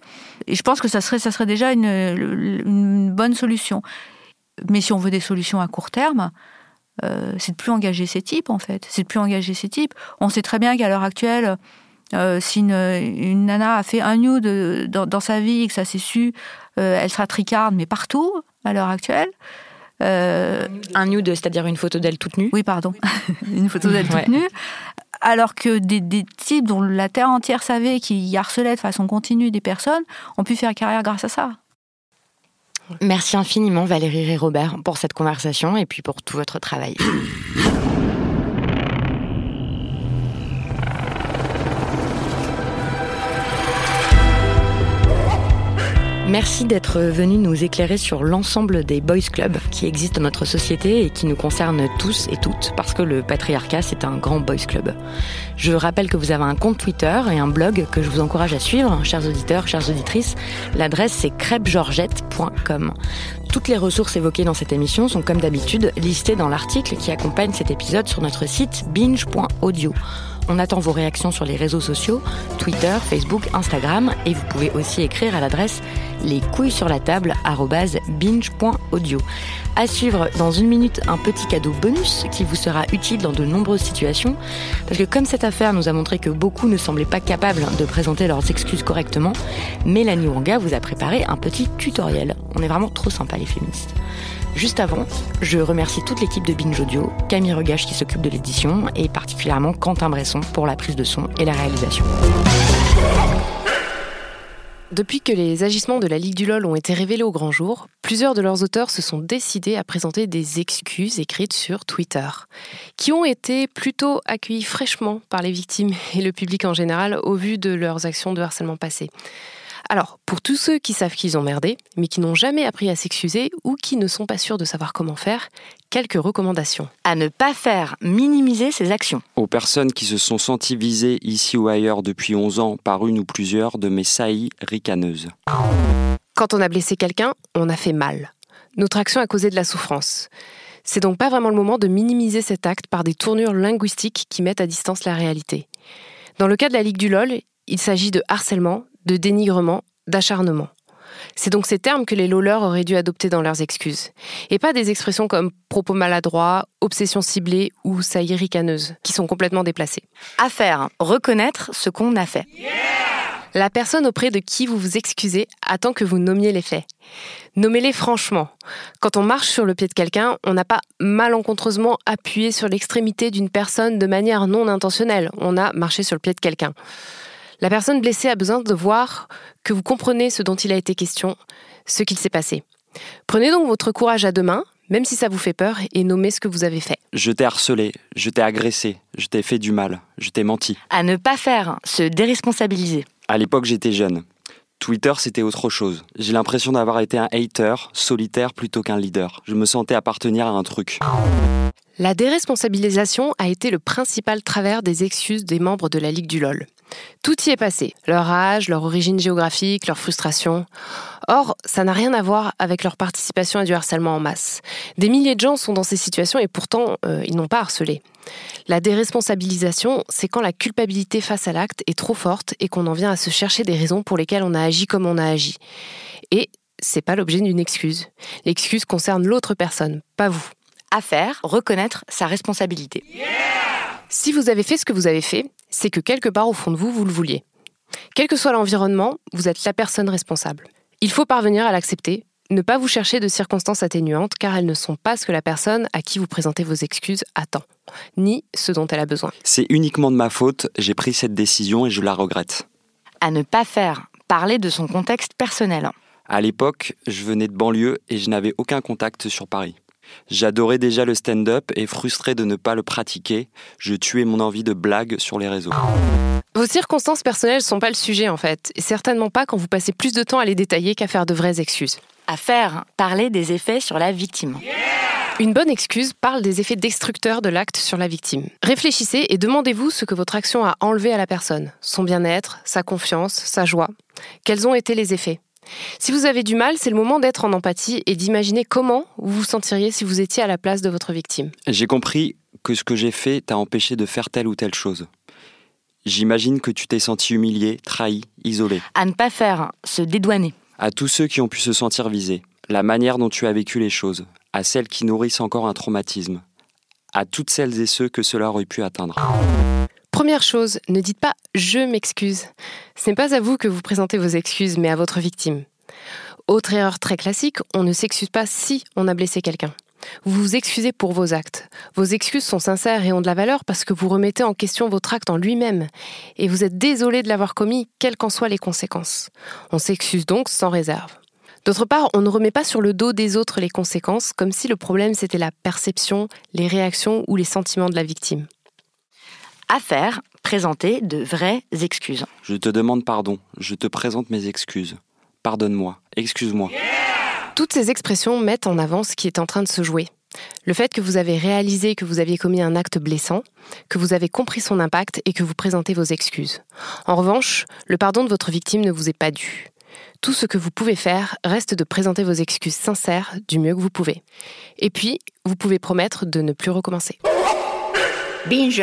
Et je pense que ça serait, ça serait déjà une, une bonne solution. Mais si on veut des solutions à court terme, euh, c'est de plus engager ces types, en fait. C'est de plus engager ces types. On sait très bien qu'à l'heure actuelle, euh, si une, une nana a fait un nude de- dans, dans sa vie et que ça s'est su, euh, elle sera tricarde, mais partout, à l'heure actuelle. Euh, Un nude, c'est-à-dire une photo d'elle toute nue? oui, pardon. <laughs> une photo d'elle toute Ouais. nue. Alors que des, des types dont la terre entière savait qu'ils harcelaient de façon continue des personnes ont pu faire carrière grâce à ça. Merci infiniment Valérie et Robert pour cette conversation et puis pour tout votre travail. <coughs> Merci d'être venu nous éclairer sur l'ensemble des boys clubs qui existent dans notre société et qui nous concernent tous et toutes parce que le patriarcat c'est un grand boys club. Je rappelle que vous avez un compte Twitter et un blog que je vous encourage à suivre, chers auditeurs, chères auditrices. L'adresse c'est crêpegeorgette.com. Toutes les ressources évoquées dans cette émission sont comme d'habitude listées dans l'article qui accompagne cet épisode sur notre site binge.audio. On attend vos réactions sur les réseaux sociaux, Twitter, Facebook, Instagram, et vous pouvez aussi écrire à l'adresse les couilles sur la table binge.audio. À suivre dans une minute un petit cadeau bonus qui vous sera utile dans de nombreuses situations, parce que comme cette affaire nous a montré que beaucoup ne semblaient pas capables de présenter leurs excuses correctement, Mélanie Wanga vous a préparé un petit tutoriel. On est vraiment trop sympa les féministes. Juste avant, je remercie toute l'équipe de Binge Audio, Camille Regache qui s'occupe de l'édition et particulièrement Quentin Bresson pour la prise de son et la réalisation. Depuis que les agissements de la Ligue du LOL ont été révélés au grand jour, plusieurs de leurs auteurs se sont décidés à présenter des excuses écrites sur Twitter, qui ont été plutôt accueillies fraîchement par les victimes et le public en général au vu de leurs actions de harcèlement passées. Alors, pour tous ceux qui savent qu'ils ont merdé, mais qui n'ont jamais appris à s'excuser ou qui ne sont pas sûrs de savoir comment faire, quelques recommandations. À ne pas faire minimiser ses actions. Aux personnes qui se sont senties visées ici ou ailleurs depuis 11 ans par une ou plusieurs de mes saillies ricaneuses. Quand on a blessé quelqu'un, on a fait mal. Notre action a causé de la souffrance. C'est donc pas vraiment le moment de minimiser cet acte par des tournures linguistiques qui mettent à distance la réalité. Dans le cas de la Ligue du LOL, il s'agit de harcèlement, de dénigrement, d'acharnement. C'est donc ces termes que les loleurs auraient dû adopter dans leurs excuses. Et pas des expressions comme propos maladroits, obsession ciblée ou saillie ricaneuse, qui sont complètement déplacées. À faire, reconnaître ce qu'on a fait. La personne auprès de qui vous vous excusez attend que vous nommiez les faits. Nommez-les franchement. Quand on marche sur le pied de quelqu'un, on n'a pas malencontreusement appuyé sur l'extrémité d'une personne de manière non intentionnelle. On a marché sur le pied de quelqu'un. La personne blessée a besoin de voir que vous comprenez ce dont il a été question, ce qu'il s'est passé. Prenez donc votre courage à deux mains, même si ça vous fait peur, et nommez ce que vous avez fait. Je t'ai harcelé, je t'ai agressé, je t'ai fait du mal, je t'ai menti. À ne pas faire, se déresponsabiliser. À l'époque, j'étais jeune. Twitter, c'était autre chose. J'ai l'impression d'avoir été un hater, solitaire plutôt qu'un leader. Je me sentais appartenir à un truc. La déresponsabilisation a été le principal travers des excuses des membres de la Ligue du LOL. Tout y est passé, leur âge, leur origine géographique, leur frustration. Or, ça n'a rien à voir avec leur participation à du harcèlement en masse. Des milliers de gens sont dans ces situations et pourtant, euh, ils n'ont pas harcelé. La déresponsabilisation, c'est quand la culpabilité face à l'acte est trop forte et qu'on en vient à se chercher des raisons pour lesquelles on a agi comme on a agi. Et c'est pas l'objet d'une excuse. L'excuse concerne l'autre personne, pas vous. À faire, reconnaître sa responsabilité. Si vous avez fait ce que vous avez fait, c'est que quelque part au fond de vous, vous le vouliez. Quel que soit l'environnement, vous êtes la personne responsable. Il faut parvenir à l'accepter, ne pas vous chercher de circonstances atténuantes car elles ne sont pas ce que la personne à qui vous présentez vos excuses attend, ni ce dont elle a besoin. C'est uniquement de ma faute, j'ai pris cette décision et je la regrette. À ne pas faire, parler de son contexte personnel. À l'époque, je venais de banlieue et je n'avais aucun contact sur Paris. J'adorais déjà le stand-up et frustré de ne pas le pratiquer, je tuais mon envie de blague sur les réseaux. Vos circonstances personnelles ne sont pas le sujet en fait, et certainement pas quand vous passez plus de temps à les détailler qu'à faire de vraies excuses. À faire, parler des effets sur la victime. Une bonne excuse parle des effets destructeurs de l'acte sur la victime. Réfléchissez et demandez-vous ce que votre action a enlevé à la personne, son bien-être, sa confiance, sa joie. Quels ont été les effets? Si vous avez du mal, c'est le moment d'être en empathie et d'imaginer comment vous vous sentiriez si vous étiez à la place de votre victime. J'ai compris que ce que j'ai fait t'a empêché de faire telle ou telle chose. J'imagine que tu t'es senti humilié, trahi, isolé. À ne pas faire, se dédouaner. À tous ceux qui ont pu se sentir visés, la manière dont tu as vécu les choses, à celles qui nourrissent encore un traumatisme, à toutes celles et ceux que cela aurait pu atteindre. Première chose, ne dites pas je m'excuse. Ce n'est pas à vous que vous présentez vos excuses, mais à votre victime. Autre erreur très classique, on ne s'excuse pas si on a blessé quelqu'un. Vous vous excusez pour vos actes. Vos excuses sont sincères et ont de la valeur parce que vous remettez en question votre acte en lui-même. Et vous êtes désolé de l'avoir commis, quelles qu'en soient les conséquences. On s'excuse donc sans réserve. D'autre part, on ne remet pas sur le dos des autres les conséquences, comme si le problème c'était la perception, les réactions ou les sentiments de la victime à faire, présenter de vraies excuses. Je te demande pardon, je te présente mes excuses. Pardonne-moi, excuse-moi. Toutes ces expressions mettent en avant ce qui est en train de se jouer. Le fait que vous avez réalisé que vous aviez commis un acte blessant, que vous avez compris son impact et que vous présentez vos excuses. En revanche, le pardon de votre victime ne vous est pas dû. Tout ce que vous pouvez faire reste de présenter vos excuses sincères du mieux que vous pouvez. Et puis, vous pouvez promettre de ne plus recommencer. Binge